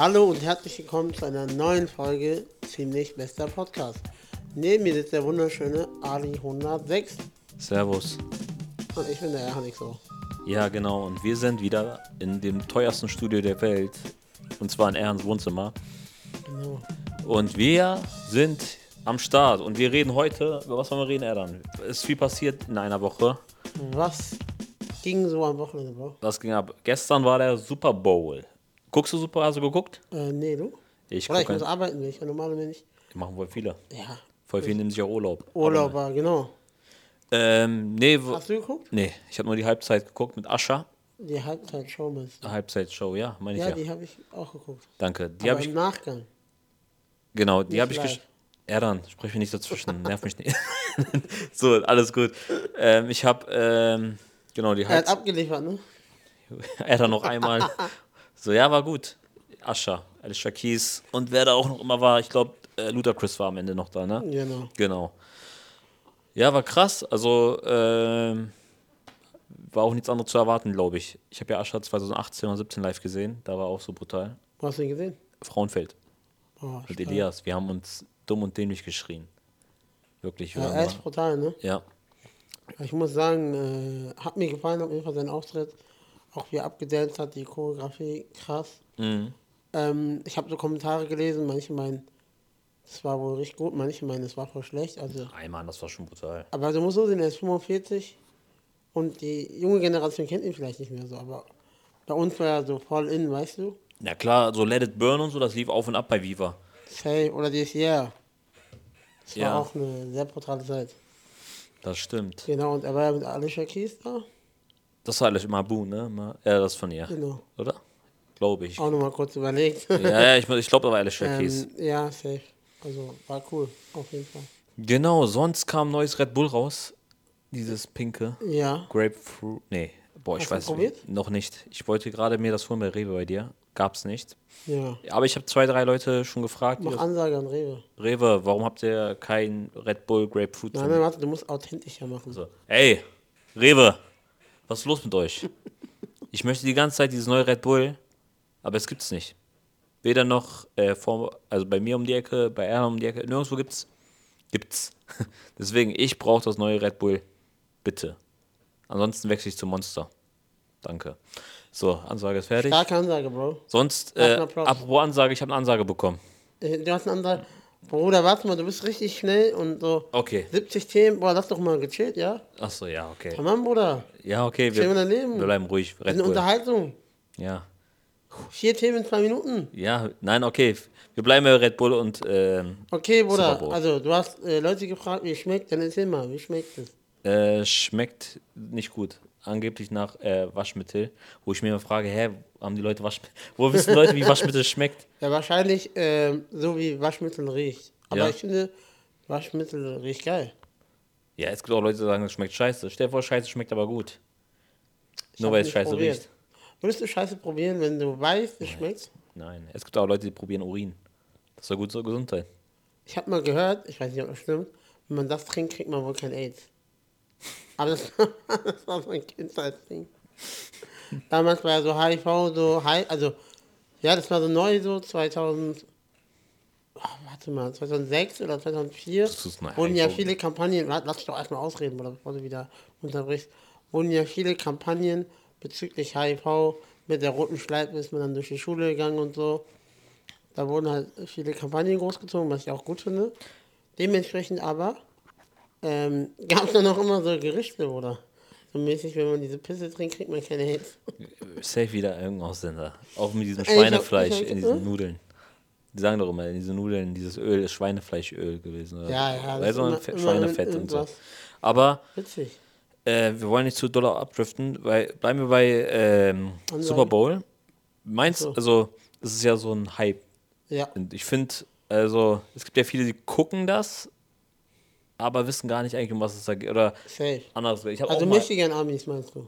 Hallo und herzlich willkommen zu einer neuen Folge Ziemlich Bester Podcast. Neben mir sitzt der wunderschöne Ali 106 Servus. und ich bin der Erhanik so. Ja, genau. Und wir sind wieder in dem teuersten Studio der Welt. Und zwar in Erhans Wohnzimmer. Genau. Und wir sind am Start. Und wir reden heute, über was wollen wir reden, Erdan? Ist viel passiert in einer Woche. Was ging so am Wochenende? Was ging ab? Gestern war der Super Bowl. Guckst du Super? Hast du geguckt? Äh, nee, du? Ich Oder ich muss arbeiten, ich ja normalerweise nicht. Machen wohl viele. Ja, Voll viele nehmen sich auch Urlaub. Urlauber, genau. Ähm, nee, Hast du geguckt? nee, ich habe nur die Halbzeit geguckt mit Ascha. Die Halbzeit-Show meinst du? Halbzeitshow, ja, meine ich Ja, ja. die habe ich auch geguckt. Danke. Die Aber habe ich im Nachgang. Genau, die habe ich gesch Erdan, sprich mir nicht dazwischen, nerv mich nicht. so, alles gut. Ähm, ich habe, ähm, genau, die Er hat Halbzeit. abgeliefert, ne? Erdan noch einmal. So, ja, war gut. Ascha, Alicia Keys und wer da auch noch immer war, ich glaube, äh, Ludacris war am Ende noch da, ne? Genau. Genau. Ja, war krass. Also, ähm, war auch nichts anderes zu erwarten, glaube ich. Ich habe ja Ascha 2018 oder 17 live gesehen, da war auch so brutal. Wo hast du ihn gesehen? Frauenfeld Oh, mit. Elias. Wir haben uns dumm und dämlich geschrien. Wirklich. wir Ja, er ist brutal, ne? Ja, Ich muss sagen, äh, hat mir gefallen auf jeden Fall sein Auftritt. Auch wie er abgedanced hat, die Choreografie, krass. Mhm. Ähm, ich habe so Kommentare gelesen, manche meinen, es war wohl richtig gut, manche meinen, es war voll schlecht. Also, Ey, Mann, das war schon brutal. aber du musst so sehen, er ist 45 und die junge Generation kennt ihn vielleicht nicht mehr so, aber bei uns war er so voll in, weißt du? Ja klar, so Let It Burn und so, das lief auf und ab bei Viva. Say oder dieses Year. Das war Ja. auch eine sehr brutale Zeit. Das stimmt. Genau, und er war ja mit Alicia Keys da. Das war alles Mabu, ne? Ja, das von ihr. Genau. Oder? Glaube ich. Auch nochmal kurz überlegt. Ja, ja, ich, ich glaube, da war Alicia Keys. ähm, ja, safe. Also war cool, auf jeden Fall. Genau, sonst kam ein neues Red Bull raus. Dieses pinke. Ja. Grapefruit. Nee, boah, ich Hast du weiß nicht. Noch nicht. Ich wollte gerade mir das holen bei Rewe bei dir. Gab's nicht. Ja. Aber ich habe zwei, drei Leute schon gefragt. Mach Ansage an Rewe. Rewe, warum habt ihr kein Red Bull Grapefruit? Nein, nein, warte, du musst authentischer machen. So. Ey, Rewe, was ist los mit euch? Ich möchte die ganze Zeit dieses neue Red Bull, aber es gibt's nicht. Weder noch äh, vor, also bei mir um die Ecke, bei Erna um die Ecke, nirgendwo gibt's. Gibt's. Deswegen, ich brauche das neue Red Bull. Bitte. Ansonsten wechsle ich zum Monster. Danke. So, Ansage ist fertig. Starke Ansage, Bro. Sonst, äh, apropos Ansage, ich habe eine Ansage bekommen. Äh, Du hast eine Ansage. Bruder, warte mal, du bist richtig schnell und so Okay. 70 Themen. Boah, lass doch mal gechillt, ja? Achso, ja, okay. Tamam, Bruder. Ja, okay, wir, Leben. wir bleiben ruhig. Red Bull. Unterhaltung. Ja. Vier Themen in zwei Minuten. Ja, nein, okay. Wir bleiben bei Red Bull und ähm, Okay, Bruder. Also, du hast äh, Leute gefragt, wie schmeckt. Dann erzähl mal, wie schmeckt es? äh, schmeckt nicht gut. Angeblich nach äh, Waschmittel, wo ich mir immer frage, hä, haben die Leute Waschmittel? Wo wissen Leute, wie Waschmittel schmeckt? Ja, wahrscheinlich ähm, so wie Waschmittel riecht. Aber Ja. ich finde, Waschmittel riecht geil. Ja, es gibt auch Leute, die sagen, es schmeckt scheiße. Stell dir vor, scheiße schmeckt aber gut. Ich Nur weil es scheiße probiert. riecht. Würdest du Scheiße probieren, wenn du weißt, es schmeckt? Nein, es gibt auch Leute, die probieren Urin. Das ist ja gut zur Gesundheit. Ich habe mal gehört, ich weiß nicht, ob das stimmt, wenn man das trinkt, kriegt man wohl kein AIDS. Aber das, das war so ein Kindheitsding. Damals war ja so HIV, so Hi- also ja, das war so neu, so 2000, oh, warte mal, 2006 oder 2004 Das ist eine wurden ja HIV. viele Kampagnen, warte, lass mich doch erstmal ausreden, oder bevor du wieder unterbrichst, wurden ja viele Kampagnen bezüglich HIV, mit der roten Schleife ist man dann durch die Schule gegangen und so. Da wurden halt viele Kampagnen großgezogen, was ich auch gut finde. Dementsprechend aber ähm, gab es dann auch immer so Gerichte, oder? So mäßig, wenn man diese Pisse trinkt, kriegt man keine Hits. Safe wieder irgendein Ausländer. Auch mit diesem hab- Schweinefleisch hab- in diesen hm? Nudeln. Die sagen doch immer, in diesen Nudeln, dieses Öl ist Schweinefleischöl gewesen. Oder? Ja, ja, immer- Fe- immer Schweinefett und so. Aber Witzig. äh, wir wollen nicht zu doll abdriften, weil bleiben wir bei ähm. Super Bowl. Meinst So. also, es ist ja so ein Hype. Ja. Und ich finde, also, es gibt ja viele, die gucken das, aber wissen gar nicht eigentlich, um was es da geht. Oder Safe. anders. Ich Also Michigan Amis meinst du?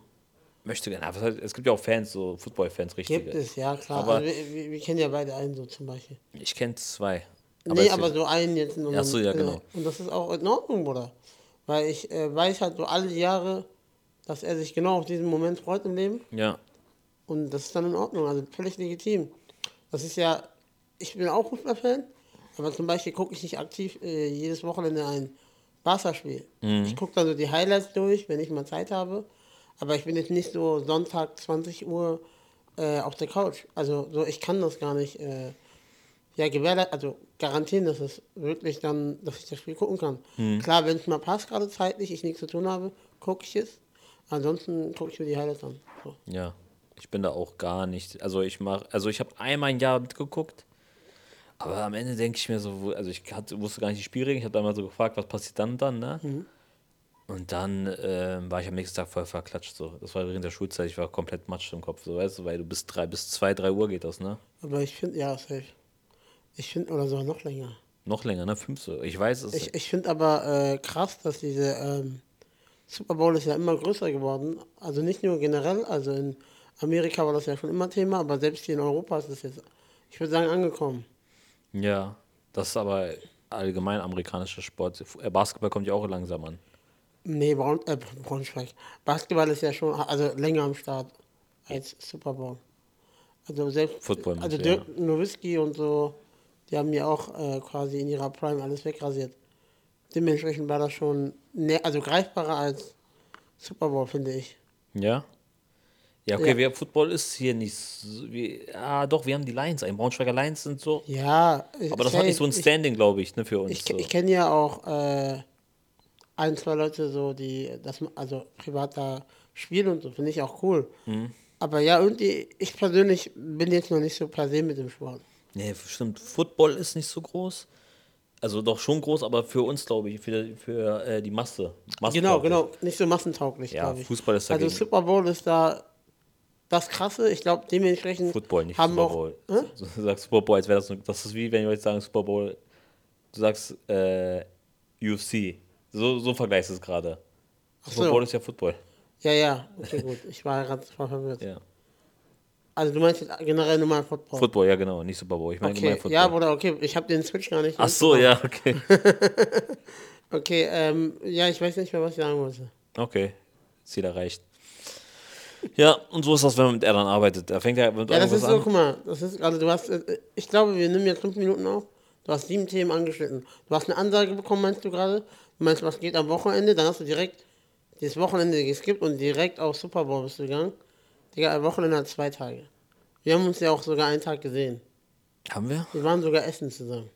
möchte gerne. aber es gibt ja auch Fans, so Football-Fans, richtige. Gibt es, ja klar. Aber- also wir, wir, kennen ja beide einen so zum Beispiel. Ich kenne zwei. nee, es aber so einen jetzt in Ach so, ja, genau. Und das ist auch in Ordnung, Bruder. Weil ich äh, weiß halt so alle Jahre, dass er sich genau auf diesen Moment freut im Leben. Ja. Und das ist dann in Ordnung, also völlig legitim. Das ist ja, ich bin auch Fußballfan, aber zum Beispiel gucke ich nicht aktiv äh, jedes Wochenende ein Barca-Spiel. Ich gucke dann so die Highlights durch, wenn ich mal Zeit habe. Aber ich bin jetzt nicht so Sonntag 20 Uhr äh, auf der Couch. Also so, ich kann das gar nicht äh, ja, gewährleisten, also garantieren, dass es wirklich dann, dass ich das Spiel gucken kann. Klar, wenn es mal passt, gerade zeitlich, ich nichts zu tun habe, gucke ich es. Ansonsten gucke ich mir die Highlights an. So. Ja, ich bin da auch gar nicht. Also ich mache, also ich habe einmal ein Jahr mitgeguckt, aber am Ende denke ich mir so, also ich hatte, wusste gar nicht die Spielregeln. Ich habe da mal so gefragt, was passiert dann dann, ne? Und dann ähm, war ich am nächsten Tag voll verklatscht. So. Das war während der Schulzeit, ich war komplett matsch im Kopf, so weißt du, weil du bis drei, bis zwei, drei Uhr geht das, ne? Aber ich finde, ja, safe. Ich finde, oder sogar noch länger. Noch länger, ne? Fünf so. Ich weiß es. Ich, ich finde aber äh, krass, dass diese ähm, Super Bowl ist ja immer größer geworden. Also nicht nur generell, also in Amerika war das ja schon immer Thema, aber selbst hier in Europa ist es jetzt, ich würde sagen, angekommen. Ja, das ist aber allgemein amerikanischer Sport. Äh, Basketball kommt ja auch langsam an. Nee, Braun, äh, Braunschweig. Basketball ist ja schon also länger am Start als Super Bowl. Also selbst Football also Dirk Nowitzki und so, die haben ja auch äh, quasi in ihrer Prime alles wegrasiert. Dementsprechend war das schon ne, also greifbarer als Super Bowl, finde ich. Ja? Ja, okay, Ja. Wir, Football ist hier nicht so, wie, ah, doch, wir haben die Lions, ein Braunschweiger Lions sind so, Ja, aber das hat nicht so ein ich, Standing, glaube ich, ne, für uns. Ich, so. ich kenne ja auch äh, ein, zwei Leute so, die das also privat da spielen und so, finde ich auch cool. Mhm. Aber ja, irgendwie, ich persönlich bin jetzt noch nicht so per se mit dem Sport. Nee, stimmt. Football ist nicht so groß. Also doch schon groß, aber für uns, glaube ich, für, für äh, die Masse. Genau, genau, nicht so massentauglich, Ja, glaube ich. Fußball ist Also dagegen. Super Bowl ist da das Krasse. Ich glaube, dementsprechend Football, nicht haben Super auch, Bowl. Hä? So, Du sagst Super Bowl, als wäre das so, das ist wie wenn wir jetzt sagen Super Bowl, du sagst äh, UFC. So, so vergleichst du es gerade. Super so. Bowl ist ja Football. Ja, ja, okay, gut. Ich war gerade verwirrt. Ja. Also du meinst jetzt generell nur mal Football. Football, ja genau, nicht Super Bowl. Ich meine okay, gemein Football. ja, Bruder, okay, ich habe den Switch gar nicht. Ach so, ja, okay. Okay, ähm, ja, ich weiß nicht mehr, was ich sagen wollte. Okay, Ziel erreicht. Ja, und so ist das, wenn man mit Erdan arbeitet. Da fängt er mit Ja, das ist so, an. guck mal, das ist, also du hast, äh, ich glaube, wir nehmen jetzt fünf Minuten auf. Du hast sieben Themen angeschnitten. Du hast eine Ansage bekommen, meinst du gerade? Du meinst, was geht am Wochenende? Dann hast du direkt das Wochenende geskippt und direkt auf Super Bowl bist du gegangen. Digga, ein Wochenende hat zwei Tage. Wir haben uns ja auch sogar einen Tag gesehen. Haben wir? Wir waren sogar essen zusammen.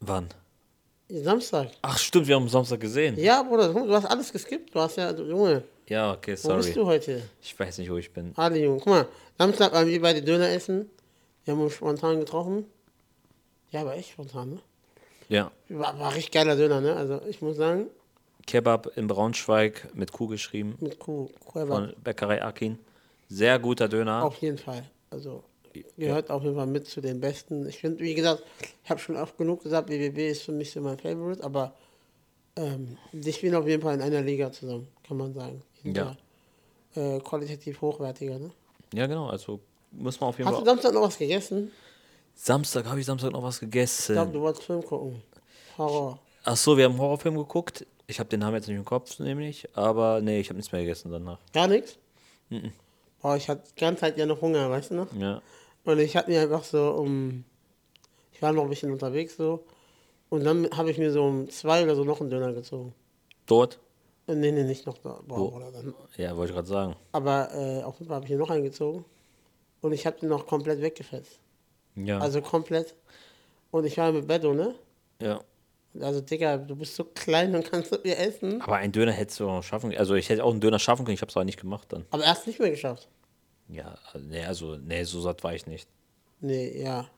Wann? Samstag. Ach stimmt, wir haben am Samstag gesehen. Ja, Bruder, du hast alles geskippt. Du hast ja, Junge, Ja, okay, wo bist sorry. du heute? Ich weiß nicht, wo ich bin. Ali, Junge, guck mal, Samstag waren wir beide Döner essen. Wir haben uns spontan getroffen. Ja, aber echt spontan, ne? Ja. War, war richtig geiler Döner, ne? Also ich muss sagen, Kebab in Braunschweig mit Kuh geschrieben mit Kuh, Kuh von Bäckerei Akin. Sehr guter Döner. auf jeden Fall. Also gehört auf jeden Fall mit zu den besten. Ich finde, wie gesagt, ich habe schon oft genug gesagt, BBB ist für mich so mein Favorite, aber ähm, die spielen auf jeden Fall in einer Liga zusammen, kann man sagen. Ja. Äh, qualitativ hochwertiger, ne? Ja, genau, also muss man auf jeden Hast du Fall. Samstag noch was gegessen? Samstag habe ich Samstag noch was Ich glaube, gegessen. du wolltest Film gucken. Horror. Ach so, wir haben einen Horrorfilm geguckt. Ich habe den Namen jetzt nicht im Kopf, nämlich. Aber nee, ich habe nichts mehr gegessen danach. Gar nichts? Boah, ich hatte die ganze Zeit ja noch Hunger, weißt du noch? Ja. Und ich hatte mir einfach so um. Ich war noch ein bisschen unterwegs so. Und dann habe ich mir so um zwei oder so noch einen Döner gezogen. Dort? Nee, nee, nicht noch da. Oder dann. Ja, wollte ich gerade sagen. Aber äh, auf jeden Fall habe ich hier noch einen gezogen. Und ich habe den noch komplett weggefetzt. Ja. Also komplett. Und ich war mit Bedo, ne? ja. Also, Digga, du bist so klein und kannst mit mir essen. Aber einen Döner hättest du auch noch schaffen können. Also ich hätte auch einen Döner schaffen können, ich habe es aber nicht gemacht dann. Aber er es nicht mehr geschafft. Ja, also, nee, also, nee, so satt war ich nicht. Nee, ja.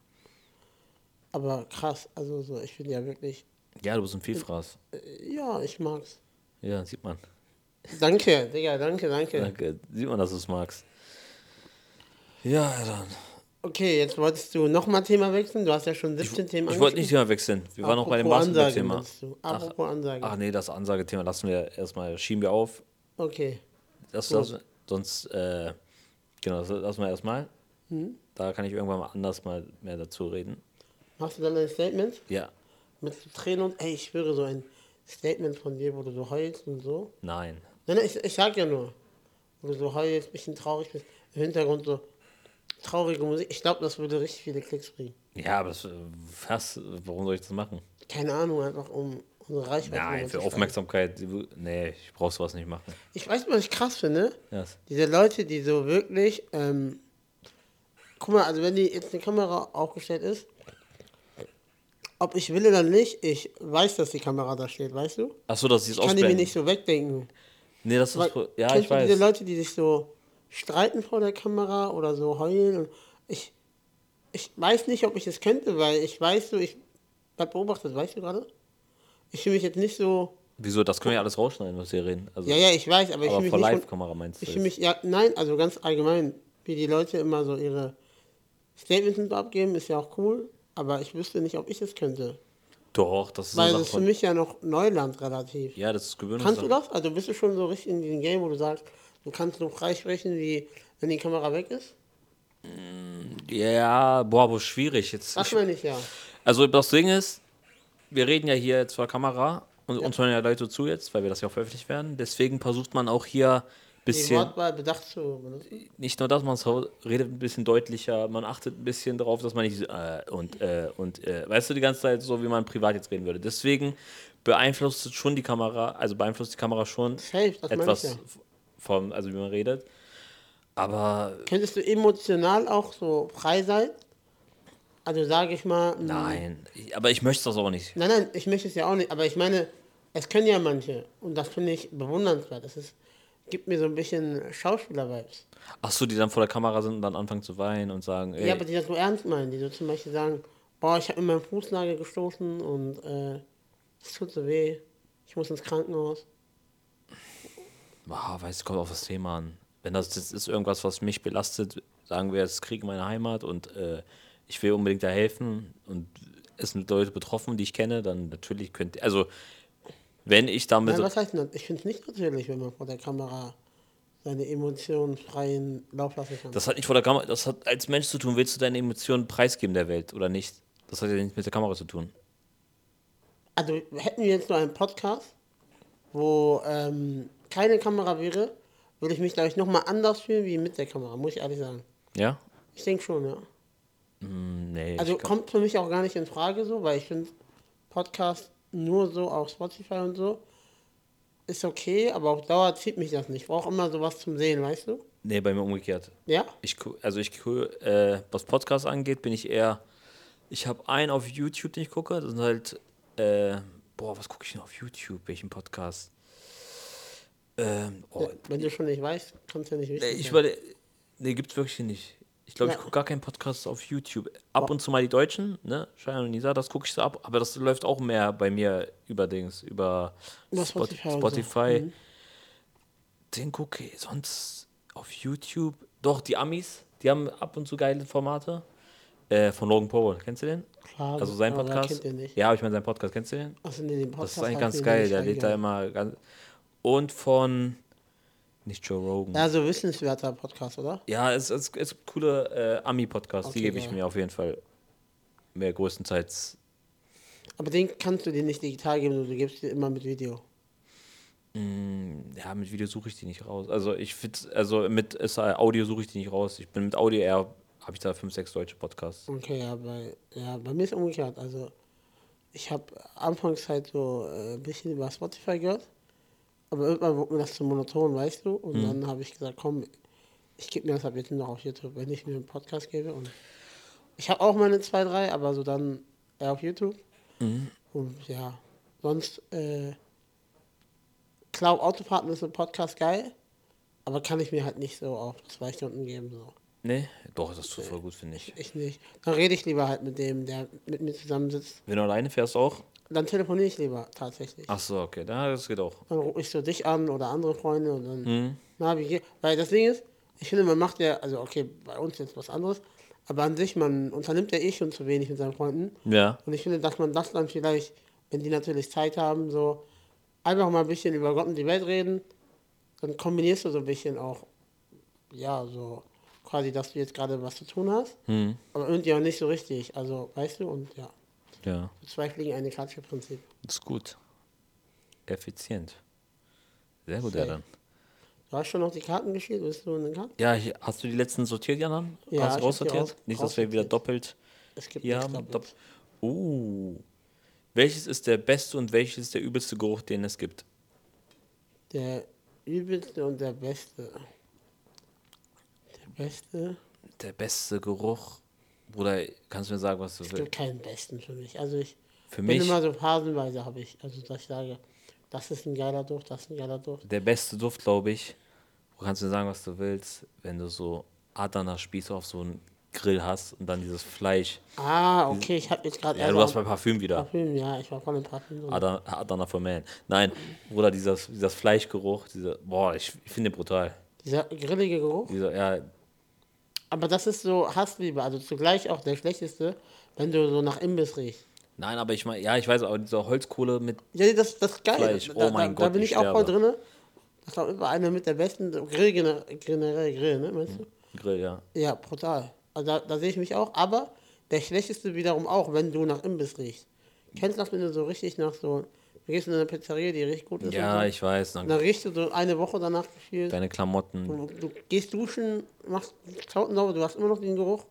Aber krass, also so, ich finde ja wirklich. Ja, du bist ein Vielfraß. äh, Ja, ich mag's. Ja, sieht man. Danke, Digga, danke, danke. Danke. Sieht man, dass du es magst. Ja, dann. Okay, jetzt wolltest du nochmal Thema wechseln. Du hast ja schon 17 Themen Ich wollte nicht Thema wechseln. Wir waren noch bei dem Apropos Basketball-Thema. Apropos Ansage. Ach nee, das Ansagethema lassen wir erstmal, schieben wir auf. Okay. Das, das, sonst, äh, genau, das lassen wir erstmal. Hm? Da kann ich irgendwann mal anders mal mehr dazu reden. Machst du dann ein Statement? Ja, Mit Tränen und, ey, ich schwöre, so ein Statement von dir, wo du so heulst und so. nein. Nein, nein, ich, ich sag ja nur. Wo du so heulst, bisschen traurig bist. Im Hintergrund so, traurige Musik. Ich glaube, das würde richtig viele Klicks bringen. Ja, aber das, was, warum soll ich das machen? Keine Ahnung, einfach um unsere Reichweite Nein, für. Aufmerksamkeit. Nee, ich brauch sowas nicht machen. Ich weiß, was ich krass finde. Ja. Diese Leute, die so wirklich, ähm, guck mal, also wenn die jetzt eine Kamera aufgestellt ist, ob ich will oder nicht, ich weiß, dass die Kamera da steht, weißt du? Achso, dass sie es Ich kann die mir ausblenden. nicht so wegdenken. Nee, das ist. Weil, Ja, ich du weiß. diese Leute, die sich so streiten vor der Kamera oder so heulen? Und ich, ich weiß nicht, ob ich das könnte, weil ich weiß so, ich hab beobachtet, weißt du gerade? Ich fühle mich jetzt nicht so. Wieso? Das können wir ja alles rausschneiden, was wir reden. Also, Ja, ja, ich weiß, aber ich aber fühle mich vor nicht. Live-Kamera meinst du? Ich fühle mich, ja, nein, also ganz allgemein, wie die Leute immer so ihre Statements abgeben, ist ja auch cool, aber ich wüsste nicht, ob ich das könnte. Doch, das ist Weil das ist für mich ja noch Neuland relativ. Ja, das ist gewöhnlich. Kannst du das? Also bist du schon so richtig in diesem Game, wo du sagst, du kannst nur frei sprechen, wie wenn die Kamera weg ist? Ja, boah, aber schwierig. Jetzt, Das meine ich ja. also das Ding ist, wir reden ja hier jetzt vor der Kamera und uns hören ja Leute zu jetzt, weil wir das ja auch veröffentlicht werden. Deswegen versucht man auch hier ein Die bisschen, Wortwahl bedacht zu benutzen. nicht nur das, man redet ein bisschen deutlicher, man achtet ein bisschen darauf, dass man nicht äh, und äh, und äh, weißt du die ganze Zeit so, wie man privat jetzt reden würde. Deswegen beeinflusst schon die Kamera, also beeinflusst die Kamera schon Safe, etwas ja. vom, also wie man redet. Aber Könntest du emotional auch so frei sein? Also sage ich mal. mh, nein, aber ich möchte das auch nicht. Nein, nein, ich möchte es ja auch nicht, aber ich meine, es können ja manche und das finde ich bewundernswert. Das ist, gibt mir so ein bisschen Schauspieler-Vibes. Ach so, die dann vor der Kamera sind und dann anfangen zu weinen und sagen, ey, Ja, aber die das so ernst meinen, die so zum Beispiel sagen, boah, ich habe mir meinen Fußnagel gestoßen und äh, es tut so weh, ich muss ins Krankenhaus. ah, weiß, kommt auf das Thema an. Wenn das jetzt ist irgendwas, was mich belastet, sagen wir jetzt Krieg in meiner Heimat und äh, ich will unbedingt da helfen und es sind Leute betroffen, die ich kenne, dann natürlich könnte, also wenn ich damit, Nein, was heißt denn das? Ich finde es nicht natürlich, wenn man vor der Kamera seine Emotionen freien Lauf lassen kann. das hat nicht vor der Kamera, das hat als Mensch zu tun, willst du deine Emotionen preisgeben der Welt oder nicht? Das hat ja nichts mit der Kamera zu tun. Also hätten wir jetzt nur einen Podcast, wo ähm, keine Kamera wäre, würde ich mich, glaube ich, nochmal anders fühlen wie mit der Kamera, muss ich ehrlich sagen. Ja? Ich denke schon, ja. Hm, nee. Also kommt für mich auch gar nicht in Frage so, weil ich finde Podcast nur so auf Spotify und so ist okay, aber auf Dauer zieht mich das nicht. Ich brauche immer sowas zum Sehen, weißt du? nee, bei mir umgekehrt. Ja? Ich, also ich, äh, was Podcasts angeht, bin ich eher, ich habe einen auf YouTube, den ich gucke, das sind halt, äh, boah, was gucke ich denn auf YouTube, welchen Podcast? Ähm, oh, Wenn du schon nicht weißt, kannst du ja nicht wissen. nee, ich überle nee, gibt's wirklich nicht. Ich glaube, ich Ja. gucke gar keinen Podcast auf YouTube. Ab und zu mal die Deutschen, ne, Schein und Nisa, das gucke ich so ab, aber das läuft auch mehr bei mir über Dings, über Über Spot- Spotify. Spotify. Mhm. Den gucke ich sonst auf YouTube. Doch, die Amis, die haben ab und zu geile Formate. Äh, von Logan Paul, kennst du den? Klar, Also sein Podcast. Ja, ich meine seinen Podcast, kennst du den? Achso, nee, den Das Podcast ist eigentlich ganz ich geil, der lädt da immer ganz. Und von. Nicht Joe Rogan. Ja, so wissenswerter Podcast, oder? Ja, es, es, es gibt coole äh, Ami-Podcasts, die Okay, gebe ich mir auf jeden Fall mehr größtenteils. Aber den kannst du dir nicht digital geben, du gibst dir immer mit Video. Mm, ja, mit Video suche ich die nicht raus. Also ich finde, also mit ist, Audio suche ich die nicht raus. Ich bin mit Audio eher, habe ich da fünf, sechs deutsche Podcasts. Okay, ja, bei, ja, bei mir ist umgekehrt. Also, ich habe anfangs halt so äh, ein bisschen über Spotify gehört, aber irgendwann wurde mir das zu monoton, weißt du? Und dann habe ich gesagt, komm, ich gebe mir das ab jetzt nur noch auf YouTube, wenn ich mir einen Podcast gebe. Und ich habe auch meine zwei, drei, aber so dann eher auf YouTube. Und ja, sonst, äh, Cloud Autofahrten ist ein Podcast geil, aber kann ich mir halt nicht so auf zwei Stunden geben. So. Nee, doch, das ist voll gut, finde ich. Ich nicht. Dann rede ich lieber halt mit dem, der mit mir zusammensitzt. Wenn du alleine fährst auch? Dann telefoniere ich lieber tatsächlich. Ach so, okay, da, das geht auch. Dann rufe ich so dich an oder andere Freunde und dann, Mhm. na, wie geht? Weil das Ding ist, ich finde, man macht ja, also okay, bei uns jetzt was anderes, aber an sich, man unternimmt ja eh schon zu wenig mit seinen Freunden. Ja. Und ich finde, dass man das dann vielleicht, wenn die natürlich Zeit haben, so einfach mal ein bisschen über Gott und die Welt reden, dann kombinierst du so ein bisschen auch, ja, so quasi, dass du jetzt gerade was zu tun hast, Hm. aber irgendwie auch nicht so richtig. Also, weißt du, und ja, Ja, zwei Fliegen, eine Klatsche Prinzip. ist gut. Effizient. Sehr gut, Safe. ja. Du hast schon noch die Karten gespielt? Willst du eine Karte? Ja, ich, hast du die letzten sortiert, Janan? Ja, hast du raussortiert? raus- Nicht, dass wir wieder doppelt Es gibt hier nichts haben. doppelt. Dopp uh. Welches ist der beste und welches ist der übelste Geruch, den es gibt? Der übelste und der beste. Der beste. Der beste Geruch? Bruder, kannst du mir sagen, was du Es willst? gibt keinen besten für mich. Also ich Für bin mich immer so phasenweise habe ich. Also dass ich sage, das ist ein geiler Duft, das ist ein geiler Duft. der beste Duft, glaube ich. Du kannst mir sagen, was du willst, wenn du so Adana Spieße auf so einen Grill hast und dann dieses Fleisch. Ah, okay, ich habe jetzt gerade Ja, du hast bei Parfüm wieder. Parfüm, ja, ich war voll im Parfüm. drin. Adana, Adana for Man. Nein, Bruder, dieses, dieses Fleischgeruch, dieser, boah, ich, ich finde brutal. Dieser grillige Geruch. Dieser, ja, Aber das ist so Hassliebe, also zugleich auch der schlechteste, wenn du so nach Imbiss riechst. nein, aber ich meine, ja, ich weiß, aber diese Holzkohle mit, Ja, das, das ist geil. Fleisch. Da, Oh mein da, da Gott, bin ich ich auch voll drin. Das war immer einer mit der besten Grill, gener- generell Grill, ne, meinst du? Grill, ja. Ja, brutal. Also da, da sehe ich mich auch, aber der schlechteste wiederum auch, wenn du nach Imbiss riechst. Kennst du das, wenn du so richtig nach so, du gehst in eine Pizzeria, die richtig gut ist Ja, ich weiß. Dann dann riechst du so eine Woche danach gefühlt, deine Klamotten. du, du gehst duschen, machst Klamotten sauber, du hast immer noch den Geruch.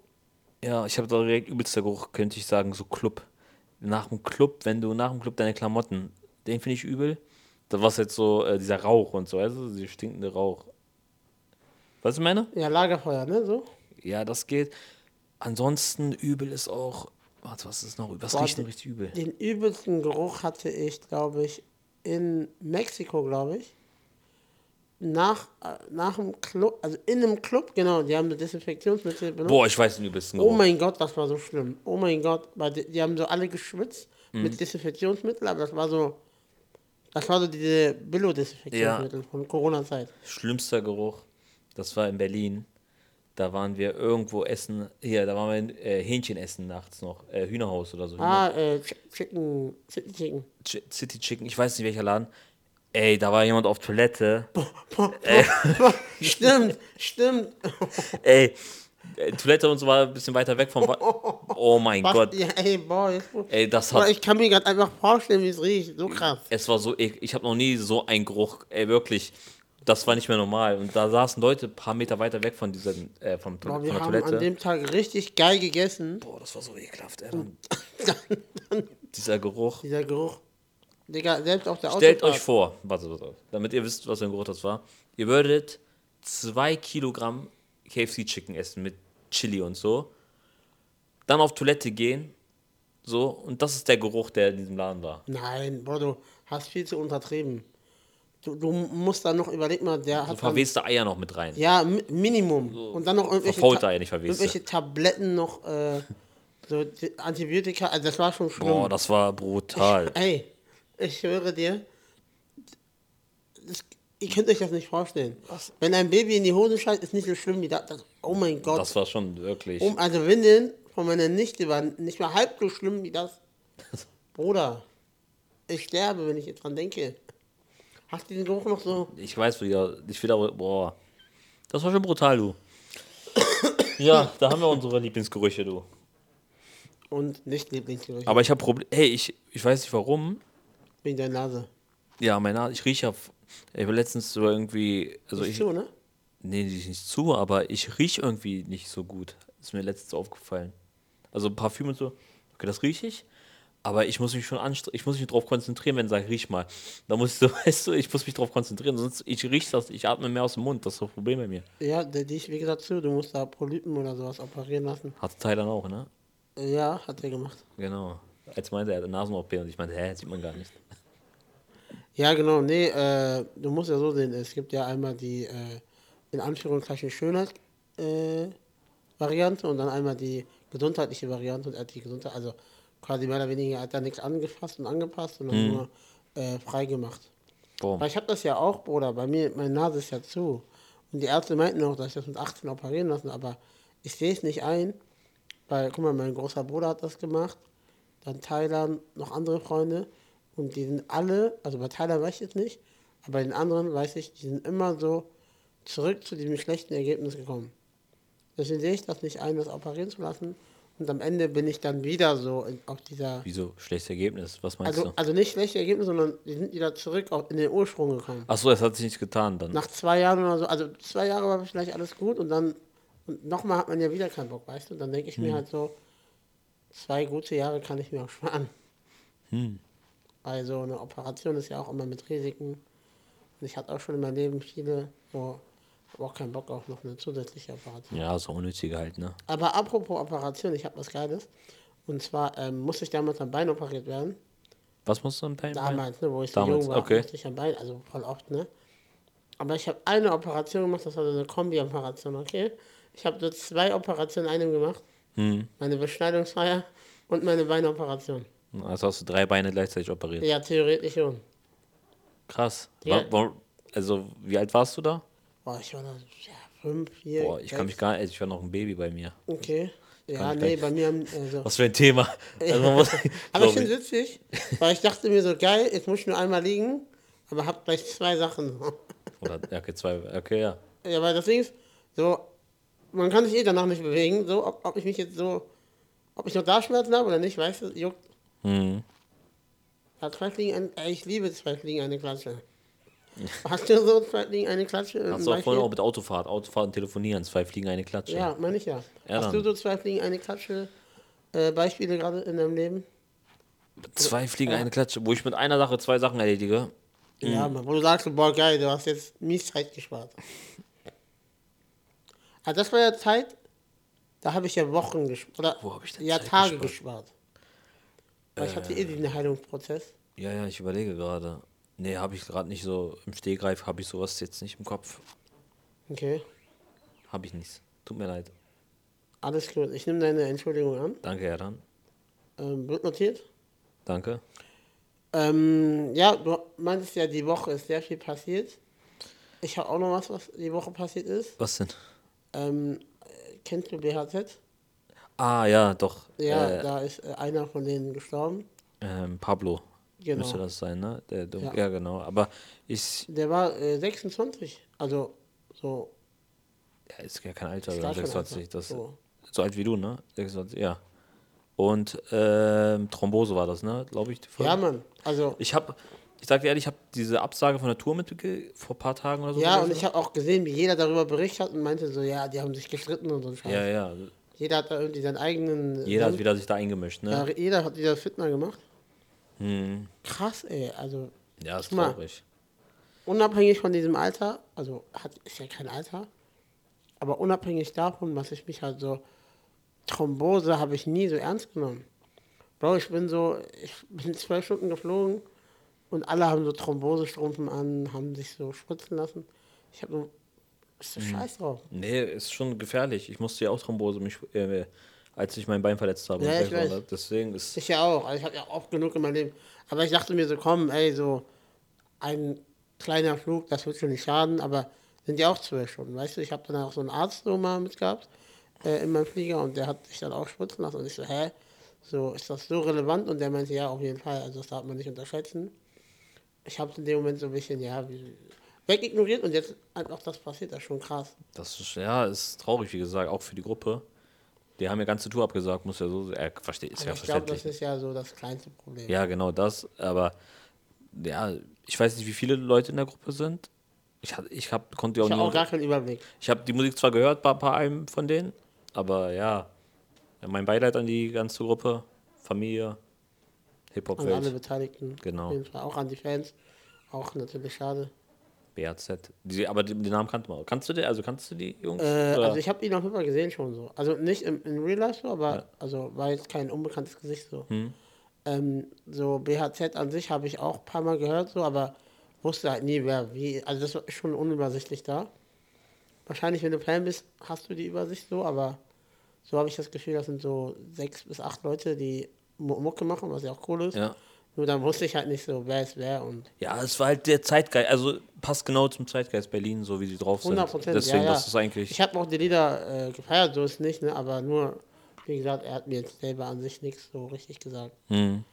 Ja, ich habe da direkt übelster Geruch, könnte ich sagen, so Club. Nach dem Club, wenn du nach dem Club deine Klamotten, den finde ich übel. Da war jetzt so äh, dieser Rauch und so, also dieser stinkende Rauch. Weißt du, meine? Ja, Lagerfeuer, ne, so. Ja, das geht. Ansonsten übel ist auch. Warte, was ist noch? Was Boah, riecht denn richtig übel? Den übelsten Geruch hatte ich, glaube ich, in Mexiko, glaube ich. Nach, äh, nach dem Club, also in einem Club, genau, die haben so Desinfektionsmittel benutzt. Boah, ich weiß den übelsten Oh Geruch. mein Gott, das war so schlimm. Oh mein Gott, weil die, die haben so alle geschwitzt Mhm. mit Desinfektionsmittel, aber das war so, das war so diese Billo-Desinfektionsmittel von Corona-Zeit. Schlimmster Geruch, das war in Berlin. Da waren wir irgendwo essen. Hier, da waren wir äh, Hähnchen essen nachts noch. Äh, Hühnerhaus oder so. Ah, äh, Ch- Chicken, City Chicken. Ch- City Chicken, ich weiß nicht welcher Laden. Ey, da war jemand auf Toilette. stimmt, stimmt. Ey, äh, Toilette und so war ein bisschen weiter weg vom. Wa oh mein Was, Gott. Ja, ey, boah, jetzt, Ey, das Boah, hat. ich kann mir gerade einfach vorstellen, wie es riecht. So krass. Es war so eklig. Ich habe noch nie so einen Geruch. Ey, wirklich. Das war nicht mehr normal. Und da saßen Leute ein paar Meter weiter weg von, diesem, äh, vom, Toil- Boah, von wir der haben Toilette. an dem Tag richtig geil gegessen. Boah, das war so ekelhaft, ey. Dann Dieser Geruch. Dieser Geruch. Digga, selbst auf der Stellt euch vor, warte, warte, damit ihr wisst, was für ein Geruch das war. Ihr würdet zwei Kilogramm KFC-Chicken essen mit Chili und so. Dann auf Toilette gehen. So, und das ist der Geruch, der in diesem Laden war. Nein, boah, du hast viel zu untertrieben. Du, du musst dann noch, überleg mal, der So hat verweste Eier noch mit rein. Ja, Mi- Minimum. Und dann noch irgendwelche, verfaulte Eier, nicht verweste. irgendwelche Tabletten noch, äh, so Antibiotika, also das war schon schlimm. Boah, das war brutal. Ey, ich höre dir, das, ihr könnt euch das nicht vorstellen. Wenn ein Baby in die Hose schreit, ist nicht so schlimm wie das. das oh mein Gott. Das war schon wirklich. Um, also Windeln von meiner Nichte waren nicht mal halb so schlimm wie das. Bruder, ich sterbe, wenn ich jetzt dran denke. Hast du den Geruch noch so? Ich weiß wieder, ich will aber, boah. Das war schon brutal, du. ja, da haben wir unsere Lieblingsgerüche, du. Und nicht Lieblingsgerüche. Aber ich habe Probleme. Hey, ich, ich weiß nicht warum. Wegen der Nase. Ja, meine Nase, ich rieche auf. Ich habe letztens so irgendwie. Also Nicht ich, so, ne? nee, nicht nicht zu, aber ich rieche irgendwie nicht so gut. Ist mir letztens aufgefallen. Also Parfüm und so, okay, das rieche ich. Aber ich muss mich schon anstrengen, ich muss mich drauf konzentrieren, wenn ich sage, riech mal. Da muss ich so, weißt du, ich muss mich drauf konzentrieren, sonst ich riech das, ich atme mehr aus dem Mund, das ist das Problem bei mir. Ja, der dich, wie gesagt, zu. Du musst da Polypen oder sowas operieren lassen. Hat Thailand auch, ne? Ja, hat er gemacht. Genau. Als meinte er, Nasen-OP und ich meinte, hä, sieht man gar nicht. Ja, genau. Nee, äh, du musst ja so sehen, es gibt ja einmal die, äh, in Anführungszeichen, Schönheit, äh, Variante und dann einmal die gesundheitliche Variante und er hat die Gesundheit, also quasi mehr oder weniger hat er nichts angefasst und angepasst, sondern nur äh, frei gemacht. Boah. Weil ich habe das ja auch, Bruder, bei mir, meine Nase ist ja zu. Und die Ärzte meinten auch, dass ich das mit 18 operieren lassen, aber ich sehe es nicht ein, weil, guck mal, mein großer Bruder hat das gemacht, dann Thailand, noch andere Freunde und die sind alle, also bei Thailand weiß ich jetzt nicht, aber bei den anderen weiß ich, die sind immer so zurück zu diesem schlechten Ergebnis gekommen. Deswegen sehe ich das nicht ein, das operieren zu lassen Und am Ende bin ich dann wieder so in, auf dieser. Wieso? Schlechtes Ergebnis? Was meinst Also, du? also nicht schlechte Ergebnisse, sondern die sind wieder zurück auf, in den Ursprung gekommen. Achso, es hat sich nichts getan dann. Nach zwei Jahren oder so, also zwei Jahre war vielleicht alles gut und dann und nochmal hat man ja wieder keinen Bock, weißt du? Und dann denke ich mir halt so, zwei gute Jahre kann ich mir auch sparen. Weil so eine Operation ist ja auch immer mit Risiken. Und ich hatte auch schon in meinem Leben viele, so, habe auch keinen Bock auf noch eine zusätzliche Operation. Ja, so unnötige halt, ne? Aber apropos Operation, ich habe was Geiles. Und zwar ähm, musste ich damals am Bein operiert werden. Was musst du am Bein? Damals, ne, wo ich so Damals, jung war, okay. musste ich am Bein, also voll oft, ne? Aber ich habe eine Operation gemacht, das war so eine Kombi-Operation, okay? Ich habe so zwei Operationen in einem gemacht. Hm. Meine Beschneidungsfeier und meine Beineoperation. Also hast du drei Beine gleichzeitig operiert. Ja, theoretisch schon. Krass. Ja. Wa- wa- also, wie alt warst du da? Boah, ich war da ja, fünf, vier. Boah, ich kann mich sechs. gar nicht, ich war noch ein Baby bei mir. Okay. Ja, nee, bei mir. Also. Was für ein Thema. Also muss, Aber ich finde es witzig, weil ich dachte mir so, geil, jetzt muss ich nur einmal liegen, aber hab gleich zwei Sachen. Oder, ja, okay, zwei, okay, ja. Ja, weil das Ding ist, so, man kann sich eh danach nicht bewegen, so, ob, ob ich mich jetzt so, ob ich noch da Schmerzen habe oder nicht, weißt du, juckt. Mhm. Ja, zwei Fliegen, ein, ey, ich liebe zwei Fliegen, eine Klatsche. Hast du so zwei Fliegen, eine Klatsche? Hast du auch vorhin auch mit Autofahrt, Autofahrt und Telefonieren, zwei Fliegen, eine Klatsche. Ja, meine ich ja. Ja, Hast du so zwei Fliegen, eine Klatsche äh, Beispiele gerade in deinem Leben? Zwei Fliegen, eine Klatsche, wo ich mit einer Sache zwei Sachen erledige. Mhm. Ja, wo du sagst, boah, geil, du hast jetzt mies Zeit gespart. Also das war ja Zeit, da habe ich ja Wochen gespart. Oder Wo hab ich denn ja, Zeit Tage gespart? gespart. Weil ich hatte eh diesen Heilungsprozess. Ja, ja, ich überlege gerade. Nee, habe ich gerade nicht so im Stehgreif, habe ich sowas jetzt nicht im Kopf. Okay, Habe ich nichts. Tut mir leid. alles gut. Ich nehme deine Entschuldigung an. Danke, Erdan. Ähm, wird notiert. Danke. Ähm, ja, du meintest ja, die Woche ist sehr viel passiert. Ich habe auch noch was, was die Woche passiert ist. Was denn? Ähm, äh, kennst du BHZ? Ah, ja, doch. Ja, äh, da ist äh, einer von denen gestorben. ähm, Pablo Genau. müsste das sein, ne? Der, der, Ja. ja. genau. Aber ich, Der war äh, 26. Also so ja, ist ja kein Alter, Ist oder gar kein 26. Alter. Das, So. so alt wie du, ne? 26, ja. Und ähm, Thrombose war das, ne? Glaube ich. Ja, Mann. Also, Ich habe, ich sag dir ehrlich, ich habe diese Absage von der Tour mitge vor ein paar Tagen oder so. ja, und ich habe auch gesehen, wie jeder darüber berichtet hat und meinte so, ja, die haben sich gestritten und so Scheiß. Ja, ja. Jeder hat da irgendwie seinen eigenen. Jeder hat Senf- wieder sich da eingemischt, ne? ja, jeder hat wieder Fitner gemacht. Hm. Krass, ey. Also, Ja, ist mal. traurig. unabhängig von diesem Alter, also hat, ist ja kein Alter, aber unabhängig davon, was ich mich halt so. Thrombose habe ich nie so ernst genommen. Bro, ich bin so, ich bin zwei Stunden geflogen und alle haben so Thrombosestrümpfen an, haben sich so spritzen lassen. Ich habe nur, ist so scheiß drauf. Nee, ist schon gefährlich. Ich musste ja auch Thrombose, mich, äh, als ich mein Bein verletzt habe. Ja, ich weiß. ne? Deswegen ist. Ich ja auch, also ich habe ja oft genug in meinem Leben. Aber ich dachte mir so, komm, ey, so ein kleiner Flug, das wird schon nicht schaden, aber sind ja auch zwölf Stunden, weißt du? Ich habe dann auch so einen Arzt so mal mitgehabt äh, in meinem Flieger und der hat sich dann auch spritzen lassen und ich so, hä? So, ist das so relevant? Und der meinte, ja, auf jeden Fall, also das darf man nicht unterschätzen. Ich habe in dem Moment so ein bisschen, ja, wie, wegignoriert und jetzt einfach das passiert, das ist schon krass. Das ist, ja, ist traurig, wie gesagt, auch für die Gruppe. Die haben ja ganze Tour abgesagt, muss ja so. Er versteht, ist Aber ja ich glaube, das ist ja so das kleinste Problem. Ja, genau das. Aber ja, ich weiß nicht, wie viele Leute in der Gruppe sind. Ich, hab- ich hab, konnte ja auch ich habe auch nur. gar keinen Überblick. Ich habe die Musik zwar gehört bei, bei einem von denen, aber ja, mein Beileid an die ganze Gruppe, Familie, An alle Beteiligten. Genau. Auch an die Fans. Auch natürlich schade. BAZ. Die, aber den, Namen kannte man. Kannst du die? Also kannst du die Jungs? Äh, also ich habe ihn auf jeden Fall gesehen schon so. Also nicht im, in Real Life so, aber also war jetzt kein unbekanntes Gesicht so. Hm. Ähm, so BHZ an sich habe ich auch ein paar Mal gehört so, aber wusste halt nie wer wie. Also das ist schon unübersichtlich da. Wahrscheinlich, wenn du Fan bist, hast du die Übersicht so, aber so habe ich das Gefühl, das sind so sechs bis acht Leute, die Mu- Mucke machen, was ja auch cool ist. ja. Nur dann wusste ich halt nicht so, wer ist wer und ja, es war halt der Zeitgeist, also passt genau zum Zeitgeist Berlin, so wie sie drauf sind. 100 Prozent. Deswegen, ja, ja. das ist eigentlich. Ich habe auch die Lieder äh, gefeiert, so ist nicht, ne? aber nur, wie gesagt, er hat mir jetzt selber an sich nichts so richtig gesagt. Hm.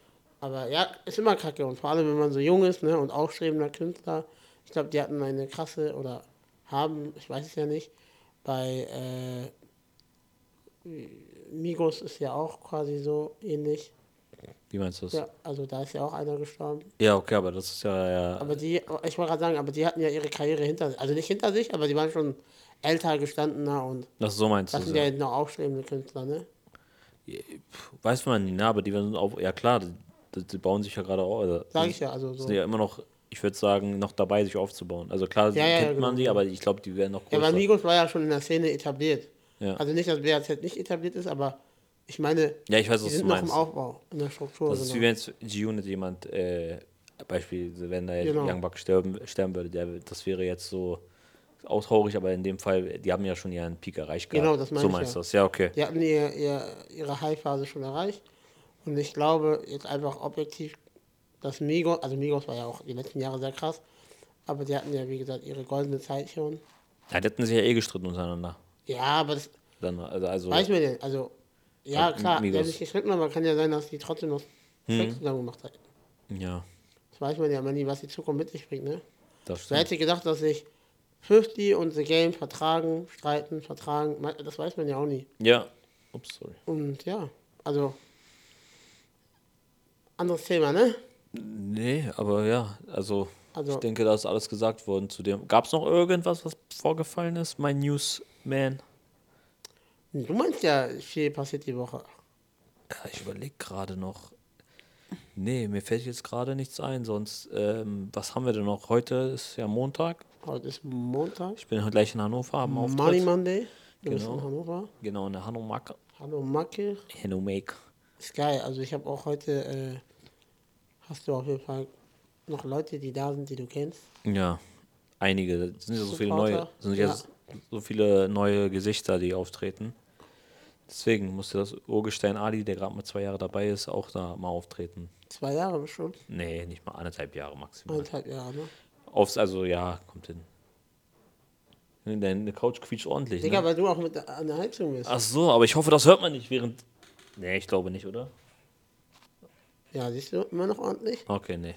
Aber ja, ist immer kacke und vor allem, wenn man so jung ist ne? und aufstrebender Künstler. Ich glaube, die hatten eine krasse oder haben, ich weiß es ja nicht, bei äh, Migos ist ja auch quasi so ähnlich. Wie meinst du das? Ja, also da ist ja auch einer gestorben. Ja, okay, aber das ist ja, ja Aber die, ich wollte gerade sagen, aber die hatten ja ihre Karriere hinter sich. Also nicht hinter sich, aber die waren schon älter, gestandener und das so meinst du. das sind ja. ja noch aufstrebende Künstler, ne? Weiß man nicht, ne, aber die sind auch, ja klar, die, die bauen sich ja gerade auf. Also, Sag ich ja, also so. sind ja immer noch, ich würde sagen, noch dabei, sich aufzubauen. Also klar, Ja, ja, kennt genau, man die, ja. aber ich glaube, die werden noch Ja, größer. weil Migos war ja schon in der Szene etabliert. Ja. Also nicht, dass BAZ nicht etabliert ist, aber ich meine, ja, ich weiß, die sind noch im. Aufbau, in der Struktur. Das ist genau. wie wenn jetzt G-Unit jemand, äh, Beispiel, wenn da jetzt Genau. Young Buck sterben, sterben würde, der, das wäre jetzt so auch traurig, aber in dem Fall, die haben ja schon ihren Peak erreicht gehabt. Genau, das meine So ich meinst ja. du das? Ja, okay. Die hatten ihr, ihr, ihre High-Phase schon erreicht. Und ich glaube, jetzt einfach objektiv, dass Migos, also Migos war ja auch die letzten Jahre sehr krass, aber die hatten ja, wie gesagt, ihre goldene Zeit schon. Ja, die hatten sich ja eh gestritten untereinander. Ja, aber das Dann, also, also weiß man ja. Also, ja, Ja, klar, Migos. haben sich gestritten, aber kann ja sein, dass die trotzdem noch Sex zusammen gemacht hätten. ja, Das weiß man ja immer nie, was die Zukunft mit sich bringt, ne? das Wer hätte gedacht, dass sich 50 und The Game vertragen, streiten, vertragen, das weiß man ja auch nie. Ja. Ups, sorry. Und ja, also, anderes Thema, ne? Nee, aber ja, also, Also- ich denke, da ist alles gesagt worden zu dem. Gab es noch irgendwas, was vorgefallen ist, mein Newsman? Du meinst ja, viel passiert die Woche. Ja, ich überlege gerade noch. Nee, mir fällt jetzt gerade nichts ein, sonst, ähm, was haben wir denn noch? Heute ist ja Montag. Heute ist Montag. Ich bin gleich in Hannover Money Auftritt. Monday. Du bist Genau. in Hannover. Genau, in der Hannover. Hallo Macke. Hannomake. Ist geil. Also ich habe auch heute, äh, hast du auf jeden Fall noch Leute, die da sind, die du kennst. Ja, einige. Es sind ja so viele neue, sind ja. so viele neue Gesichter, die auftreten. Deswegen musste das Urgestein Ali, der gerade mal zwei Jahre dabei ist, auch da mal auftreten. Zwei Jahre bestimmt. Nee, nicht mal anderthalb Jahre maximal. Eineinhalb Jahre, ne? Aufs, also ja, kommt hin. Deine Couch quietscht ordentlich. Digga, Ne? weil du auch mit der- an der Heizung bist. Ach so, aber ich hoffe, das hört man nicht während. Nee, ich glaube nicht, oder? Ja, siehst du, immer noch ordentlich. Okay, nee.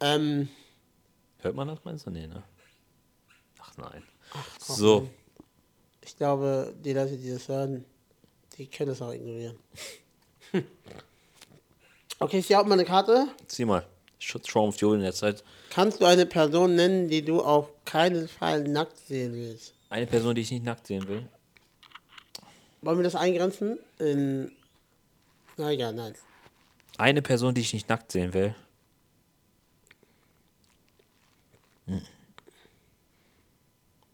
Ähm, Hört man das, meinst du? Nee, ne? Ach nein. komm, so, Mann. ich glaube, die Leute, die das hören, die können das auch ignorieren. okay, ich habe mal eine Karte. zieh mal. Schutztraum of Fuel in der Zeit. Kannst du eine Person nennen, die du auf keinen Fall nackt sehen willst? Eine Person, die ich nicht nackt sehen will. Wollen wir das eingrenzen? In. Na egal, nein. Eine Person, die ich nicht nackt sehen will. Hm.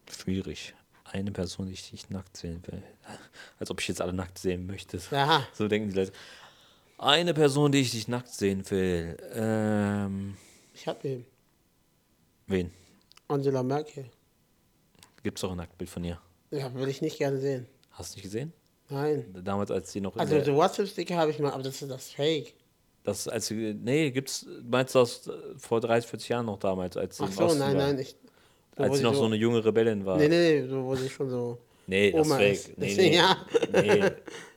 Schwierig. Eine Person, die ich nicht nackt sehen will. Als ob ich jetzt alle nackt sehen möchte. Aha. So denken die Leute. Eine Person, die ich nicht nackt sehen will. Ähm, Ich hab ihn. wen? Angela Merkel. Gibt's doch ein Nacktbild von ihr. Ja, würde ich nicht gerne sehen. Hast du nicht gesehen? Nein. Damals, als sie noch Also, so WhatsApp-Sticker habe ich mal, aber das ist das Fake. das, als sie, nee, gibt's, meinst du das äh, vor 30, 40 Jahren noch damals, als sie Ach so, nein, war? nein. Ich, Als sie noch so eine junge Rebellin war. Nee, nee, nee, so, wo sie schon so. Nee, das Oma ist fake. Nee, Deswegen, nee. ja. nee.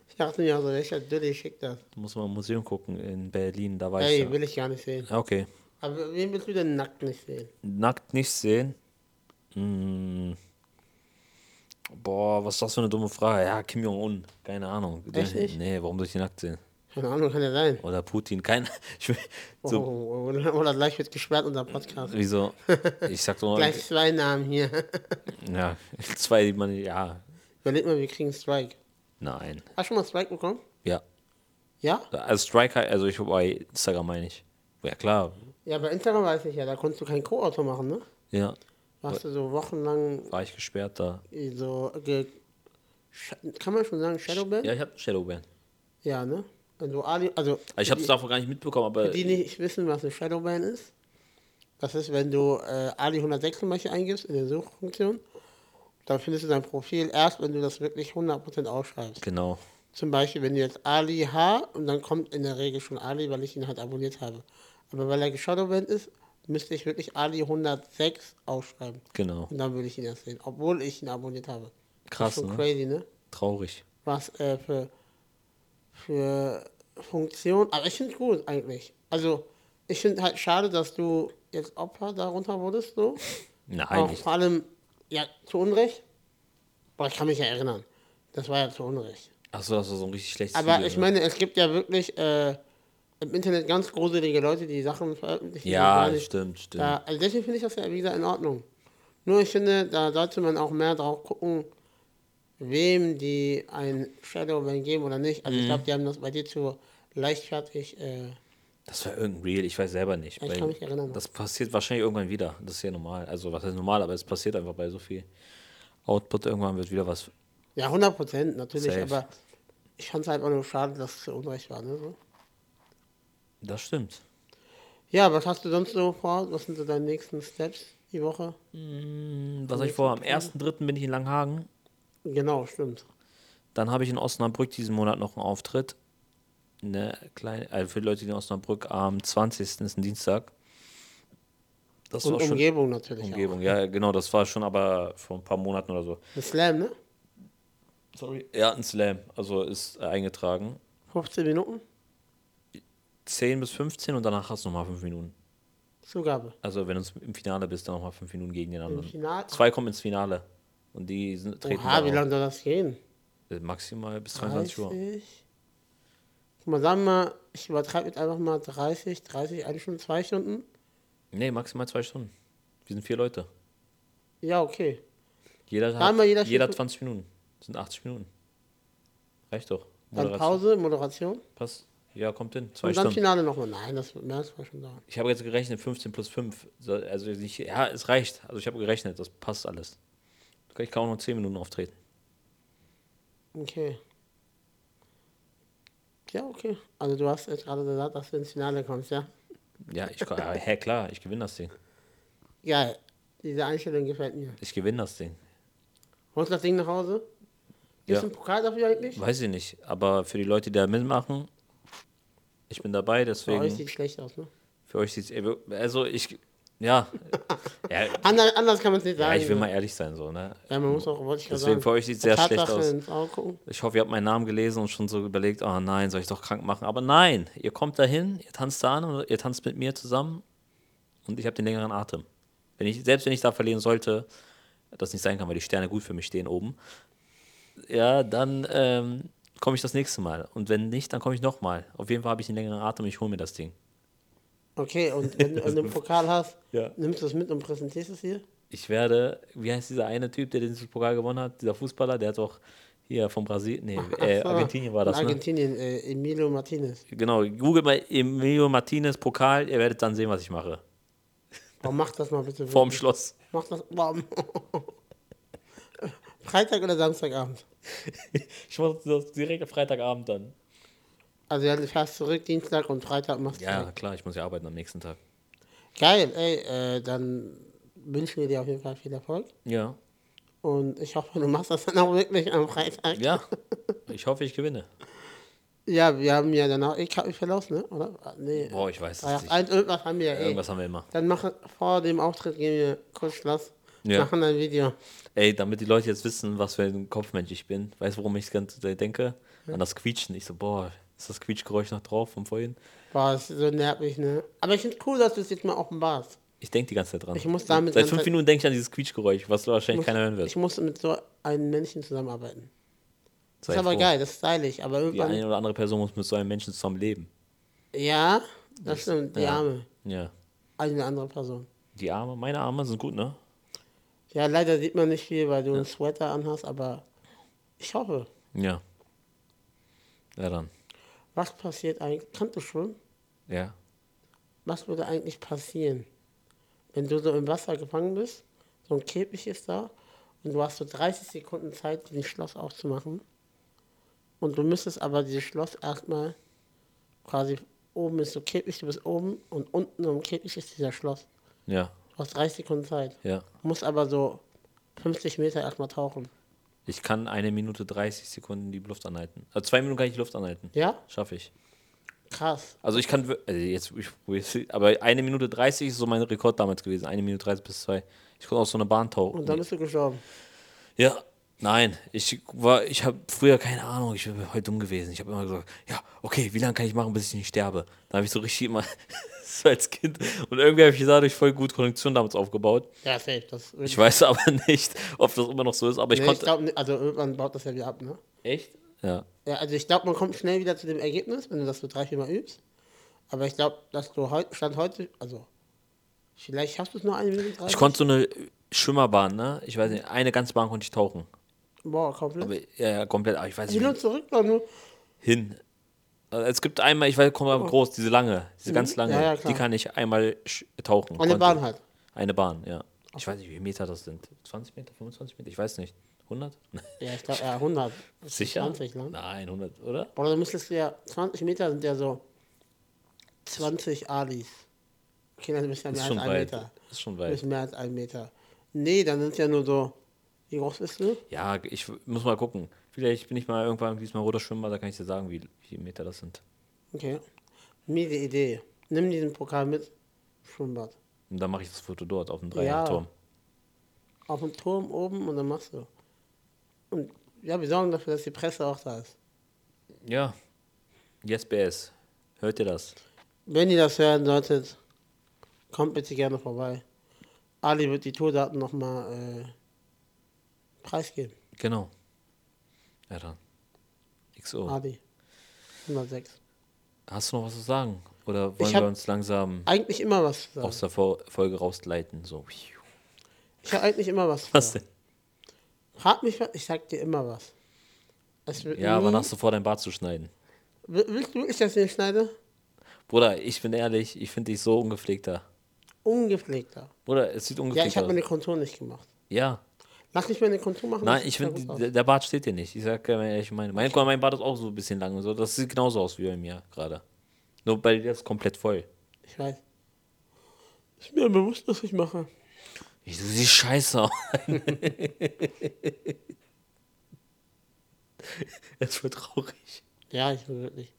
Ich dachte mir, also, welcher Dulli schickt das? Muss man im Museum gucken in Berlin, da war ich Ey, will ich gar nicht sehen. Ja, Okay. Aber wen willst du denn nackt nicht sehen? Nackt nicht sehen. Hm. Boah, was ist das für eine dumme Frage? Ja, Kim Jong-un. Keine Ahnung. Echt nicht? Nee, warum soll ich die nackt sehen? Keine Ahnung, kann ja sein. Oder Putin. Kein. Ich will, Oh, so, oder, oder gleich wird gesperrt unser Podcast. wieso? Ich sag doch mal. Gleich zwei Namen hier. Ja, zwei, die man. Ja. Überleg mal, wir kriegen Strike. Nein. Hast du schon mal Strike bekommen? Ja. Ja? Also Striker, also ich bei Instagram meine ich. Ja, klar. Ja, bei Instagram weiß ich ja, da konntest du kein Co-Autor machen, ne? Ja. Warst du so wochenlang War ich gesperrt da. so, ge Sch- kann man schon sagen, Shadowban? Ja, ich hab Shadowban. Ja, ne? Also, Ali, also ich hab's die, davon gar nicht mitbekommen, aber. für die nicht wissen, was eine Shadowban ist. Das ist, wenn du äh, Ali 106 zum Beispiel eingibst in der Suchfunktion, dann findest du dein Profil erst, wenn du das wirklich 100% ausschreibst. Genau. Zum Beispiel, wenn du jetzt Ali H und dann kommt in der Regel schon Ali, weil ich ihn halt abonniert habe. Aber weil er geshadowbanned ist, müsste ich wirklich Ali 106 ausschreiben. Genau. Und dann würde ich ihn erst sehen, obwohl ich ihn abonniert habe. Krass, das ist schon ne? crazy, ne? Traurig. Was äh, für, für Funktion. Aber ich finde gut eigentlich. Also, ich finde halt schade, dass du jetzt Opfer darunter wurdest, so. Nein, Auch nicht. vor allem, ja, zu Unrecht. Boah, ich kann mich ja erinnern. Das war ja zu Unrecht. Achso, das war so ein richtig schlechtes Aber Video. ich ne? meine, es gibt ja wirklich äh, im Internet ganz gruselige Leute, die Sachen veröffentlichen. die Ja, nicht- stimmt, stimmt. Da, also deswegen finde ich das ja, wie gesagt, in Ordnung. Nur ich finde, da sollte man auch mehr drauf gucken, wem die ein Shadowban geben oder nicht. Mhm. Also ich glaube, die haben das bei dir zu leichtfertig. Äh, Das war irgendein Real, ich weiß selber nicht. Ich kann mich erinnern. Das passiert wahrscheinlich irgendwann wieder. Das ist ja normal. Also, was heißt normal, aber es passiert einfach bei so viel Output. Irgendwann wird wieder was. ja, 100 Prozent natürlich, Safe. aber ich fand es halt auch nur schade, dass es zu Unrecht war. Ne? So. Das stimmt. Ja, was hast du sonst so vor? Was sind so deine nächsten Steps die Woche? Was habe ich vor? Am 1.3. bin ich in Langhagen. Genau, stimmt. Dann habe ich in Osnabrück diesen Monat noch einen Auftritt. Eine kleine, also für die Leute, die in Osnabrück am 20. ist ein Dienstag. Das Und war schon Umgebung natürlich Umgebung. Ja, genau, das war schon aber vor ein paar Monaten oder so. auch. Ein Slam, ne? Sorry. Ja, ein Slam. Also ist äh, eingetragen. 15 Minuten? 10 bis 15 und danach hast du nochmal 5 Minuten. Zugabe. Also wenn du im Finale bist, dann nochmal 5 Minuten gegen den anderen. Finale? Zwei kommen ins Finale. Und die sind, treten Oha, wie lange soll das gehen? Äh, maximal bis 22 Uhr. 30. Guck mal, sagen wir mal, ich übertreibe jetzt einfach mal 30, 30, eine Stunde, zwei Stunden. Nee, maximal zwei Stunden. Wir sind vier Leute. Ja, okay. Jeder hat, wir, jeder jeder, steht- 20 Minuten. Das sind 80 Minuten. Reicht doch. Dann Pause, Moderation. Passt. Ja, kommt hin. Zwei Und dann Stunden. Finale nochmal. Nein, das wird mehr als zwei Stunden dauern. Ich habe jetzt gerechnet, 15 plus 5. So, Also nicht, ja, es reicht. Also ich habe gerechnet, das passt alles. Ich kann auch noch 10 Minuten auftreten. Okay. Ja, okay. Also du hast jetzt gerade gesagt, dass du ins Finale kommst, ja? Ja, ich ja, hä, klar, ich gewinne das Ding. Geil. Diese Einstellung gefällt mir. Ich gewinne das Ding. Holst du das Ding nach Hause? Gibt es Ja. einen Pokal dafür eigentlich? Weiß ich nicht, aber für die Leute, die da mitmachen, ich bin dabei, Bei euch deswegen sieht schlecht aus, ne? für euch sieht es also ich ja, ja, Anders, anders kann man es nicht ja, sagen. ich will mal ehrlich sein so, ne? Ja, man muss auch, wollte ich Deswegen sagen. für euch sieht's sehr schlecht aus. Ich hoffe, ihr habt meinen Namen gelesen und schon so überlegt, oh nein, soll ich doch krank machen? Aber nein, ihr kommt dahin, ihr tanzt da an und ihr tanzt mit mir zusammen und ich habe den längeren Atem. Wenn ich, selbst wenn ich da verlieren sollte, das nicht sein kann, weil die Sterne gut für mich stehen oben, ja, dann ähm, komme ich das nächste Mal. Und wenn nicht, dann komme ich nochmal. Auf jeden Fall habe ich den längeren Atem und ich hole mir das Ding. Okay, und wenn du einen Pokal hast, Ja. nimmst du es mit und präsentierst es hier? Ich werde, wie heißt dieser eine Typ, der den Pokal gewonnen hat, dieser Fußballer, der hat doch hier von Brasilien, nee, äh, So, Argentinien war das, in ne? Argentinien, äh, Emilio Martinez. Genau, google mal Emilio Martinez Pokal, ihr werdet dann sehen, was ich mache. Warum mach das mal bitte. Vorm. Schloss. Mach das. Warum? Freitag oder Samstagabend? Ich mache das direkt am Freitagabend dann. Also ja, du fährst zurück Dienstag und Freitag machst du. Ja, klar, ich muss ja arbeiten am nächsten Tag. Geil, ey, äh, dann wünschen wir dir auf jeden Fall viel Erfolg. Ja. Und ich hoffe, du machst das dann auch wirklich am Freitag. Ja. Ich hoffe, ich gewinne. Ja, wir haben ja danach, ich hab mich verlassen, ne? Oder? Ah, Nee. Boah, ich weiß Ah, es nicht. ein, irgendwas haben wir ja. Irgendwas haben wir immer. Dann machen vor dem Auftritt gehen wir kurz Schluss. Ja. Machen ein Video. Ey, damit die Leute jetzt wissen, was für ein Kopfmensch ich bin. Weißt du, worum ich die ganze denke? An das Quietschen. Ich so, boah, ist das Quietschgeräusch noch drauf von vorhin? Boah, das ist so nervig, ne? Aber ich finde cool, dass du es jetzt mal offenbarst. Ich denke die ganze Zeit dran. Ich muss damit Seit fünf Minuten denke ich an dieses Quietschgeräusch, was wahrscheinlich muss, keiner hören wird. Ich muss mit so einem Menschen zusammenarbeiten. Das ist aber froh. geil, das ist stylisch. Aber Die irgendwann. eine oder andere Person muss mit so einem Menschen zusammen leben. Ja, das stimmt. Die ja. Arme. Ja. Eine andere Person. Die Arme, meine Arme sind gut, ne? Ja, leider sieht man nicht viel, weil du einen Sweater anhast, aber ich hoffe. Ja. Ja, dann. Was passiert eigentlich? Kannst du schwimmen? Ja. Was würde eigentlich passieren, wenn du so im Wasser gefangen bist, so ein Käfig ist da und du hast so 30 Sekunden Zeit, dieses Schloss aufzumachen und du müsstest aber dieses Schloss erstmal quasi oben ist so Käfig, du bist oben und unten im Käfig ist dieser Schloss. Ja. Du hast 30 Sekunden Zeit. Ja. Musst aber so 50 Meter erstmal tauchen. Ich kann eine Minute 30 Sekunden die Luft anhalten. Also zwei Minuten kann ich die Luft anhalten. Ja? Schaffe ich. Krass. Also ich kann, also jetzt, ich, aber eine Minute 30 ist so mein Rekord damals gewesen. Eine Minute 30 bis zwei. Ich konnte aus so einer Bahn tauchen. Und dann bist du gestorben. Ja, nein, ich war, ich habe früher keine Ahnung, ich bin heute dumm gewesen. Ich habe immer gesagt, ja, okay, wie lange kann ich machen, bis ich nicht sterbe? Da habe ich so richtig immer, so als Kind, und irgendwie habe ich dadurch voll gut Kondition damals aufgebaut. Ja, safe. Das Ich weiß aber nicht, ob das immer noch so ist, aber ich nee, ich konnte. glaube, also irgendwann baut das ja wieder ab, ne? echt? Ja. Ja, also ich glaube, man kommt schnell wieder zu dem Ergebnis, wenn du das so drei, vier Mal übst. Aber ich glaube, dass du heute, Stand heute, also vielleicht schaffst du es noch eine Minute 30. Ich konnte so eine Schwimmerbahn, ne? Ich weiß nicht, eine ganze Bahn konnte ich tauchen. Boah, komplett. Aber, ja, ja, komplett, aber ich weiß nicht, Hin und zurück, noch nur. hin. Also Es gibt einmal, ich weiß, komm mal groß, diese lange, diese ganz lange, Oh. Mhm. Ja, ja, klar. die kann ich einmal tauchen. Eine konnte. Bahn halt. Eine Bahn, ja. Ich weiß nicht, wie viele Meter das sind. 20 Meter, 25 Meter, ich weiß nicht. 100? Ja, ich glaube, ja, 100. Sicher? 20, ne? Nein, 100, oder? Oder du müsstest ja, 20 Meter sind ja so 20 Alis. Okay, dann du ja mehr Ist als ein weit. Meter. Ist schon weit. mehr als ein Meter. Nee, dann sind es ja nur so, wie groß bist du? Ja, ich muss mal gucken. Vielleicht bin ich mal irgendwann diesmal roter Schwimmer, da kann ich dir sagen, wie wie viele Meter das sind. Okay. Miese Idee. Nimm diesen Pokal mit. Schwimmbad. Und dann mache ich das Foto dort auf dem Ja. Dreierturm. Auf dem Turm oben und dann machst du. Und ja, wir sorgen dafür, dass die Presse auch da ist. Ja. Yes, BS. Hört ihr das? Wenn ihr das hören solltet, kommt bitte gerne vorbei. Ali wird die Tourdaten nochmal äh, preisgeben. Genau. Ja, dann. XO. Ali. 106. Hast du noch was zu sagen? Oder Ich wollen wir uns langsam Eigentlich immer was zu sagen. aus der Fo- Folge rausleiten? So. Ich habe eigentlich immer was Was denn? Frag mich was, ich sag dir immer was. Ja, wann hast du vor, dein Bart zu schneiden? Will- Willst du wirklich, dass ich den schneide? Bruder, ich bin ehrlich, ich finde dich so ungepflegter. Ungepflegter. Bruder, es sieht Ja, ich habe aus. meine Kontur nicht gemacht. Ja. Lass mich meine Kontur machen. Nein, ich finde, der Bart steht dir nicht. Ich sag meine ehrlich meine. Mein, mein Bart ist auch so ein bisschen lang und so. Das sieht genauso aus wie bei mir gerade. Nur bei dir ist komplett voll. Ich weiß. Ist mir bewusst, was ich mache. Ich, du siehst scheiße aus. Es wird traurig. Ja, ich bin wirklich.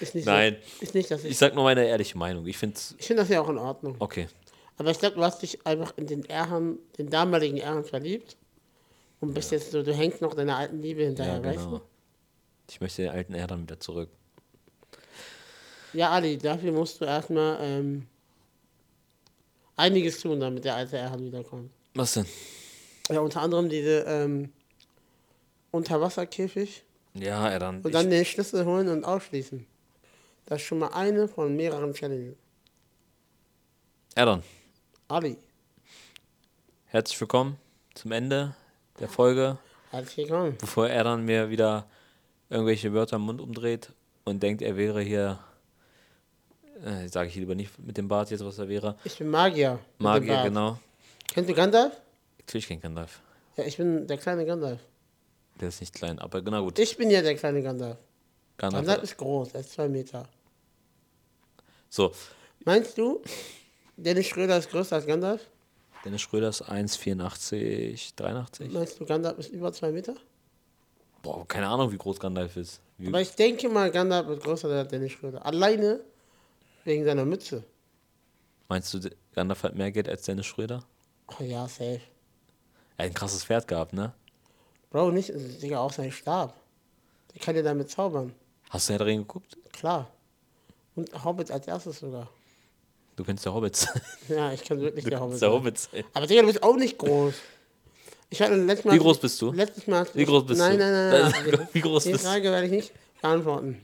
Ist nicht Nein. So, ist nicht, dass ich. Ich sag nur meine ehrliche Meinung. Ich finde Ich finde das ja auch in Ordnung. Okay. Aber ich glaube, du hast dich einfach in den Erhan, den damaligen Erhan verliebt. Und bist jetzt so, du hängst noch deiner alten Liebe hinterher, Ja, weißt genau. du? Ich möchte den alten Erdern wieder zurück. Ja, Ali, dafür musst du erstmal ähm, einiges tun, damit der alte Erhan wiederkommt. Was denn? Ja, unter anderem diese ähm, Unterwasserkäfig Ja, Erdern. und dann den Schlüssel holen und ausschließen. Das ist schon mal eine von mehreren Challenges. Erdern, Ali, herzlich willkommen zum Ende der Folge. herzlich willkommen. Bevor Erdern mir wieder irgendwelche Wörter im Mund umdreht und denkt, er wäre hier, äh, sage ich lieber nicht mit dem Bart jetzt, was er wäre. Ich bin Magier. Magier, genau. Kennst du Gandalf? Natürlich kein Gandalf. Ja, ich bin der kleine Gandalf. Der ist nicht klein, aber genau gut. Ich bin ja der kleine Gandalf. Gandalf. Gandalf ist groß, er ist zwei Meter. So, Meinst du, Dennis Schröder ist größer als Gandalf? Dennis Schröder ist 1,84, 83. Meinst du, Gandalf ist über zwei Meter? Boah, keine Ahnung, wie groß Gandalf ist. Wie, Aber ich denke mal, Gandalf ist größer als Dennis Schröder. Alleine wegen seiner Mütze. meinst du, Gandalf hat mehr Geld als Dennis Schröder? Oh ja, safe. Er hat ein krasses Pferd gehabt, ne? Bro, nicht, Digga, auch sein Stab. Der kann ja damit zaubern. Hast du Herr geguckt? Klar. Und Hobbit als erstes sogar. Du kennst der Hobbit sein. Ja, ich kann wirklich Du der Hobbit. der. Hobbit sein. Aber Digga, du bist auch nicht groß. Ich hatte letztes Mal. Wie groß bist du? Letztes Mal. Wie groß bist nein, du? Nein, nein, nein, nein. Wie groß Die bist du? Frage werde ich nicht beantworten.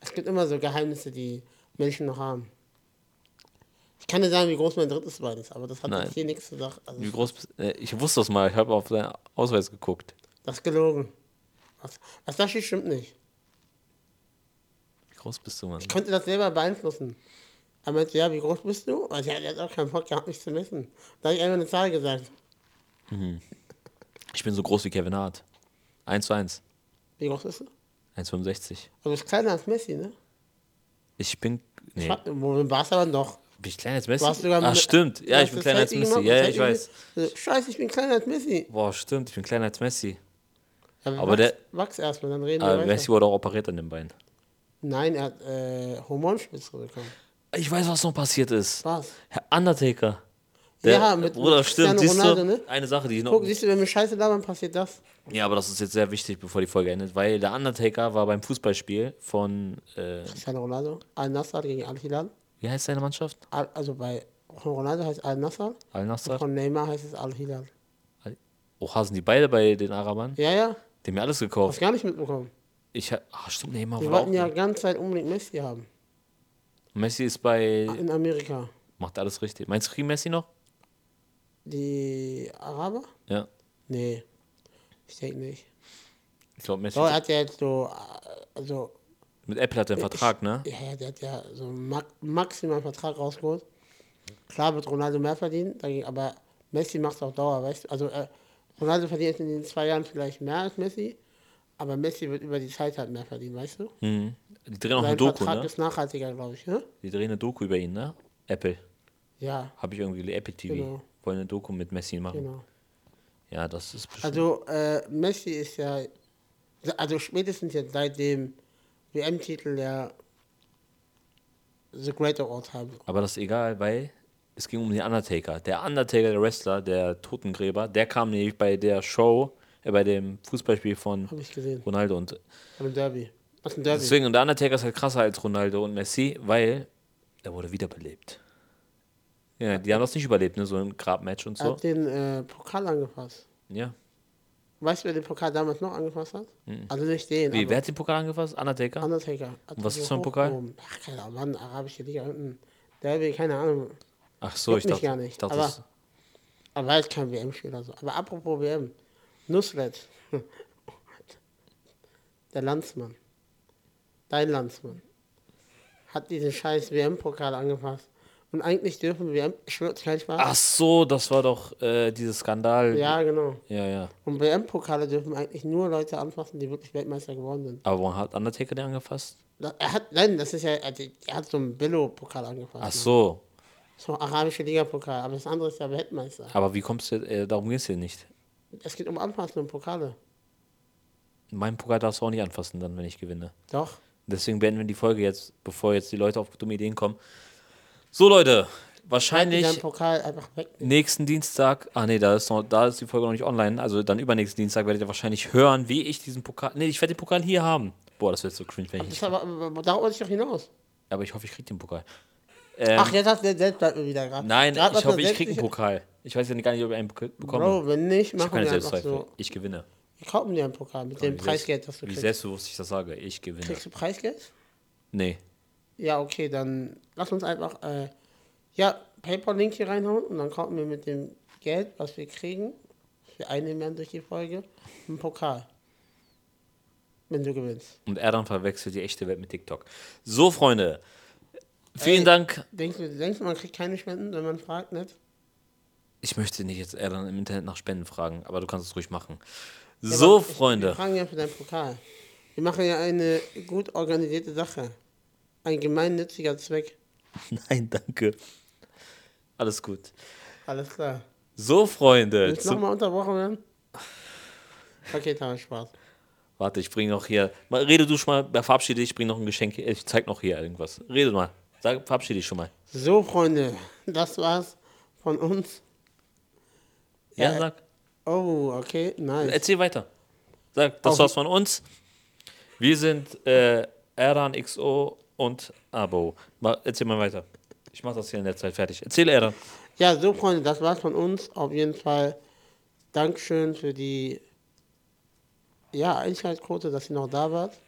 Es gibt immer so Geheimnisse, die Menschen noch haben. Ich kann dir sagen, wie groß mein drittes Bein ist, aber das hat Nein. jetzt hier nichts zu sagen. Also, Wie groß bist äh, Ich wusste das mal, ich habe auf deinen Ausweis geguckt. das ist gelogen. Was, was da steht, stimmt nicht. Wie groß bist du, Mann? Ich konnte das selber beeinflussen. Er meinte, ja, wie groß bist du? Und ich hatte jetzt auch keinen Bock gehabt, mich zu messen. Da habe ich einfach eine Zahl gesagt. Ich bin so groß wie Kevin Hart. 1 zu 1. Wie groß bist du? 1,65. Also du bist kleiner als Messi, ne? Ich bin. Nee. Wo warst du aber doch. Bin ich kleiner als Messi? Du hast sogar ah, stimmt. du Ja, ich bin kleiner als Messi. Ja, ich weiß. mit- so, Scheiße, ich bin kleiner als Messi. Boah, stimmt, ich bin kleiner als Messi. Ja, Aber wachs, der- Wachs erstmal, dann reden Aber wir weiter. Messi wurde auch operiert an dem Bein. Nein, er hat äh, Hormonspitze bekommen. Ich weiß, was noch passiert ist. Was? Herr Undertaker. Ja, mit- Bruder, stimmt. Siehst Ronaldo, du? ne? Eine Sache, die ich noch. Guck, siehst du, wenn wir Scheiße labern, passiert das. Ja, aber das ist jetzt sehr wichtig, bevor die Folge endet, weil der Undertaker war beim Fußballspiel von. Äh, Cristiano Ronaldo, Al-Nassr gegen Al-Hilal. wie heißt seine Mannschaft? Al also bei Ronaldo heißt Al-Nassr, Al-Nassr? von Neymar heißt es Al-Hilal. Oha, sind die beide bei den Arabern? Ja, ja, Die haben mir alles hast gekauft. gar nicht mitbekommen. Ich, ach, stimmt, Neymar Die wollten ja ganz Zeit unbedingt Messi haben. Messi ist bei. In Amerika. Macht alles richtig. Meinst du, kriegen Messi noch? Die Araber? Ja. Nee. Ich denke nicht. Ich glaube, Messi. So, er hat ja jetzt so, also, Mit Apple hat er einen Vertrag, ne? ja, der hat ja so einen Max maximalen Vertrag rausgeholt. Klar wird Ronaldo mehr verdienen, aber Messi macht es auf Dauer, weißt du? Also, äh, Ronaldo verdient in den zwei Jahren vielleicht mehr als Messi, aber Messi wird über die Zeit halt mehr verdienen, weißt du? Mhm. Die drehen auch eine Doku, Vertrag ne? ist nachhaltiger, glaube ich, ne? Die drehen eine Doku über ihn, ne? Apple. Ja, Habe ich irgendwie Apple TV. Genau. Wollen eine Doku mit Messi machen. genau. Ja, das ist bestimmt. Also, äh, Messi ist ja, also spätestens jetzt seit dem WM-Titel ja The Great Award haben. Aber das ist egal, weil es ging um den Undertaker. Der Undertaker, der Wrestler, der Totengräber, der kam nämlich bei der Show, äh, bei dem Fußballspiel von. Ronaldo. Und Beim Derby. Was ein Derby? deswegen, und der Undertaker ist halt krasser als Ronaldo und Messi, weil er wurde wiederbelebt. Ja, die haben das nicht überlebt, ne? So ein Grabmatch und Er so. hat den äh, Pokal angefasst. Ja. Weißt du, wer den Pokal damals noch angefasst hat? Also nicht den, Mhm. Wie, wer hat den Pokal angefasst? Undertaker? Undertaker. Hat Und was ist für ein Pokal? Ach, keine Ahnung, Mann, arabische Liga unten. Derby, keine Ahnung. Ach so, Juckt ich dachte, gar nicht, ich dachte aber- das, Aber jetzt kein WM-Spiel oder so. Aber apropos WM. Nusret. Der Landsmann. Dein Landsmann. Hat diesen scheiß WM-Pokal angefasst. Und eigentlich dürfen WM, ich schwör's kein Spaß. Ach so, das war doch äh, dieses Skandal. Ja, genau. Ja, ja. Und WM-Pokale dürfen eigentlich nur Leute anfassen, die wirklich Weltmeister geworden sind. Aber warum hat Undertaker den angefasst? Er hat, nein, das ist ja, er, hat so einen Billo-Pokal angefasst. Ach so. So arabische Liga-Pokal, aber das andere ist ja Weltmeister. Aber wie kommst du, äh, darum geht es hier nicht. Es geht um Anfassen und Pokale. Meinen Pokal darfst du auch nicht anfassen, dann, wenn ich gewinne. Doch. Deswegen beenden wir die Folge jetzt, bevor jetzt die Leute auf dumme Ideen kommen. So, Leute, wahrscheinlich nächsten Dienstag, ah nee, da ist, noch, da ist die Folge noch nicht online, also dann übernächsten Dienstag werdet ihr wahrscheinlich hören, wie ich diesen Pokal, nee, ich werde den Pokal hier haben. Boah, das wird so cringe, wenn ich Das aber, aber darauf wollte ich doch hinaus. aber ich hoffe, ich krieg den Pokal. Ähm, Ach, jetzt hast du selbst bleibt mir wieder gerade. nein, Grad ich hoffe, ich selbst krieg einen Pokal. Ich weiß ja gar nicht, ob ich einen bek- bekomme. Bro, wenn nicht, ich wir einfach Selbstzweifel. so. Ich gewinne. Wir kaufen dir einen Pokal mit dem Wie Preisgeld, das du Wie kriegst. selbstbewusst ich das sage, ich gewinne. Kriegst du Preisgeld? Nee. Ja, okay, dann lass uns einfach, äh, ja, PayPal-Link hier reinhauen und dann kaufen wir mit dem Geld, was wir kriegen, was wir einnehmen werden durch die Folge, einen Pokal. Wenn du gewinnst. Und er dann verwechselt die echte Welt mit TikTok. So, Freunde. Vielen Ey. Dank. Denkst du, denkst du, man kriegt keine Spenden, wenn man fragt, nicht? Ich möchte nicht jetzt eher dann im Internet nach Spenden fragen, aber du kannst es ruhig machen. So, ich- Wir Freunde. fragen ja für deinen Pokal. Wir machen ja eine gut organisierte Sache. Ein gemeinnütziger Zweck. Nein, danke. Alles gut. Alles klar. So, Freunde. Willst du nochmal unterbrochen werden? Okay, Thomas, Spaß. warte, ich bringe noch hier. Mal, rede du schon mal, verabschiede dich, ich bringe noch ein Geschenk. Ich zeig noch hier irgendwas. Rede mal. Sag, verabschiede dich schon mal. So, Freunde, das war's von uns. Ja, Äh, sag. Oh, okay, nice. Erzähl weiter. Sag, das Auf- war's von uns. Wir sind äh, Eran XO und Abo. Mal, erzähl mal weiter. Ich mach das hier in der Zeit fertig. Erzähl Eran. Ja, so, Freunde, das war's von uns. Auf jeden Fall Dankeschön für die ja, Einschaltquote, dass ihr noch da wart.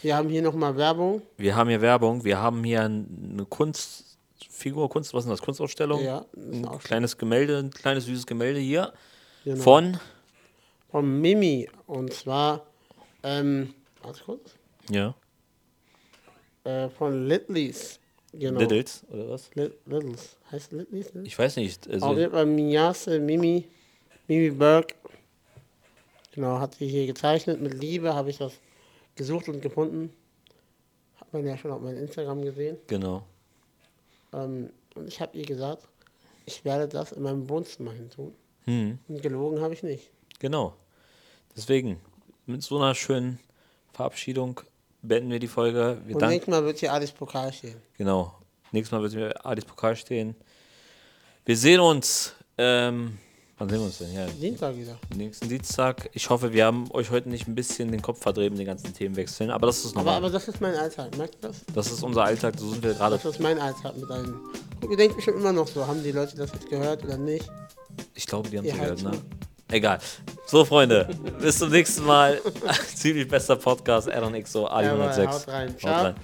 Wir haben hier nochmal Werbung. Wir haben hier Werbung. Wir haben hier eine Kunstfigur, Kunst, was ist das? Kunstausstellung? Ja, ein kleines Gemälde, ein kleines süßes Gemälde hier. Genau. Von, Von Mimi. Und zwar, ähm, warte kurz. ja, Äh, von Littleys. Genau. Littles, oder was? Lit- Littles. Heißt Littleys? Ne? Ich weiß nicht. Auf Also, jeden Fall Minyase, Mimi, Mimi Berg. Genau, hat sie hier gezeichnet. Mit Liebe habe ich das gesucht und gefunden. Hat man ja schon auf meinem Instagram gesehen. genau. Ähm, und ich habe ihr gesagt, ich werde das in meinem Wohnzimmer hin tun. Hm, gelogen habe ich nicht. genau. Deswegen, mit so einer schönen Verabschiedung beenden wir die Folge. Wir Und nächstes Mal wird hier alles Pokal stehen. Genau. Nächstes Mal wird mir Adis Pokal stehen. Wir sehen uns. Ähm, wann sehen wir uns denn? Ja, Dienstag wieder. nächsten Dienstag. Ich hoffe, wir haben euch heute nicht ein bisschen den Kopf verdreht mit den ganzen Themenwechseln. Aber das ist Aber, normal. aber das ist mein Alltag, merkt ihr das? das ist unser Alltag. So sind wir gerade. Das ist mein Alltag mit einem. Guck, ihr denkt bestimmt immer noch so, haben die Leute das jetzt gehört oder nicht? Ich glaube, die haben es gehört, ne? Egal. So, Freunde, bis zum nächsten Mal. Ziemlich bester Podcast, Aaron Xo, Ali Jawohl, 106. haut rein. Haut Ciao. rein.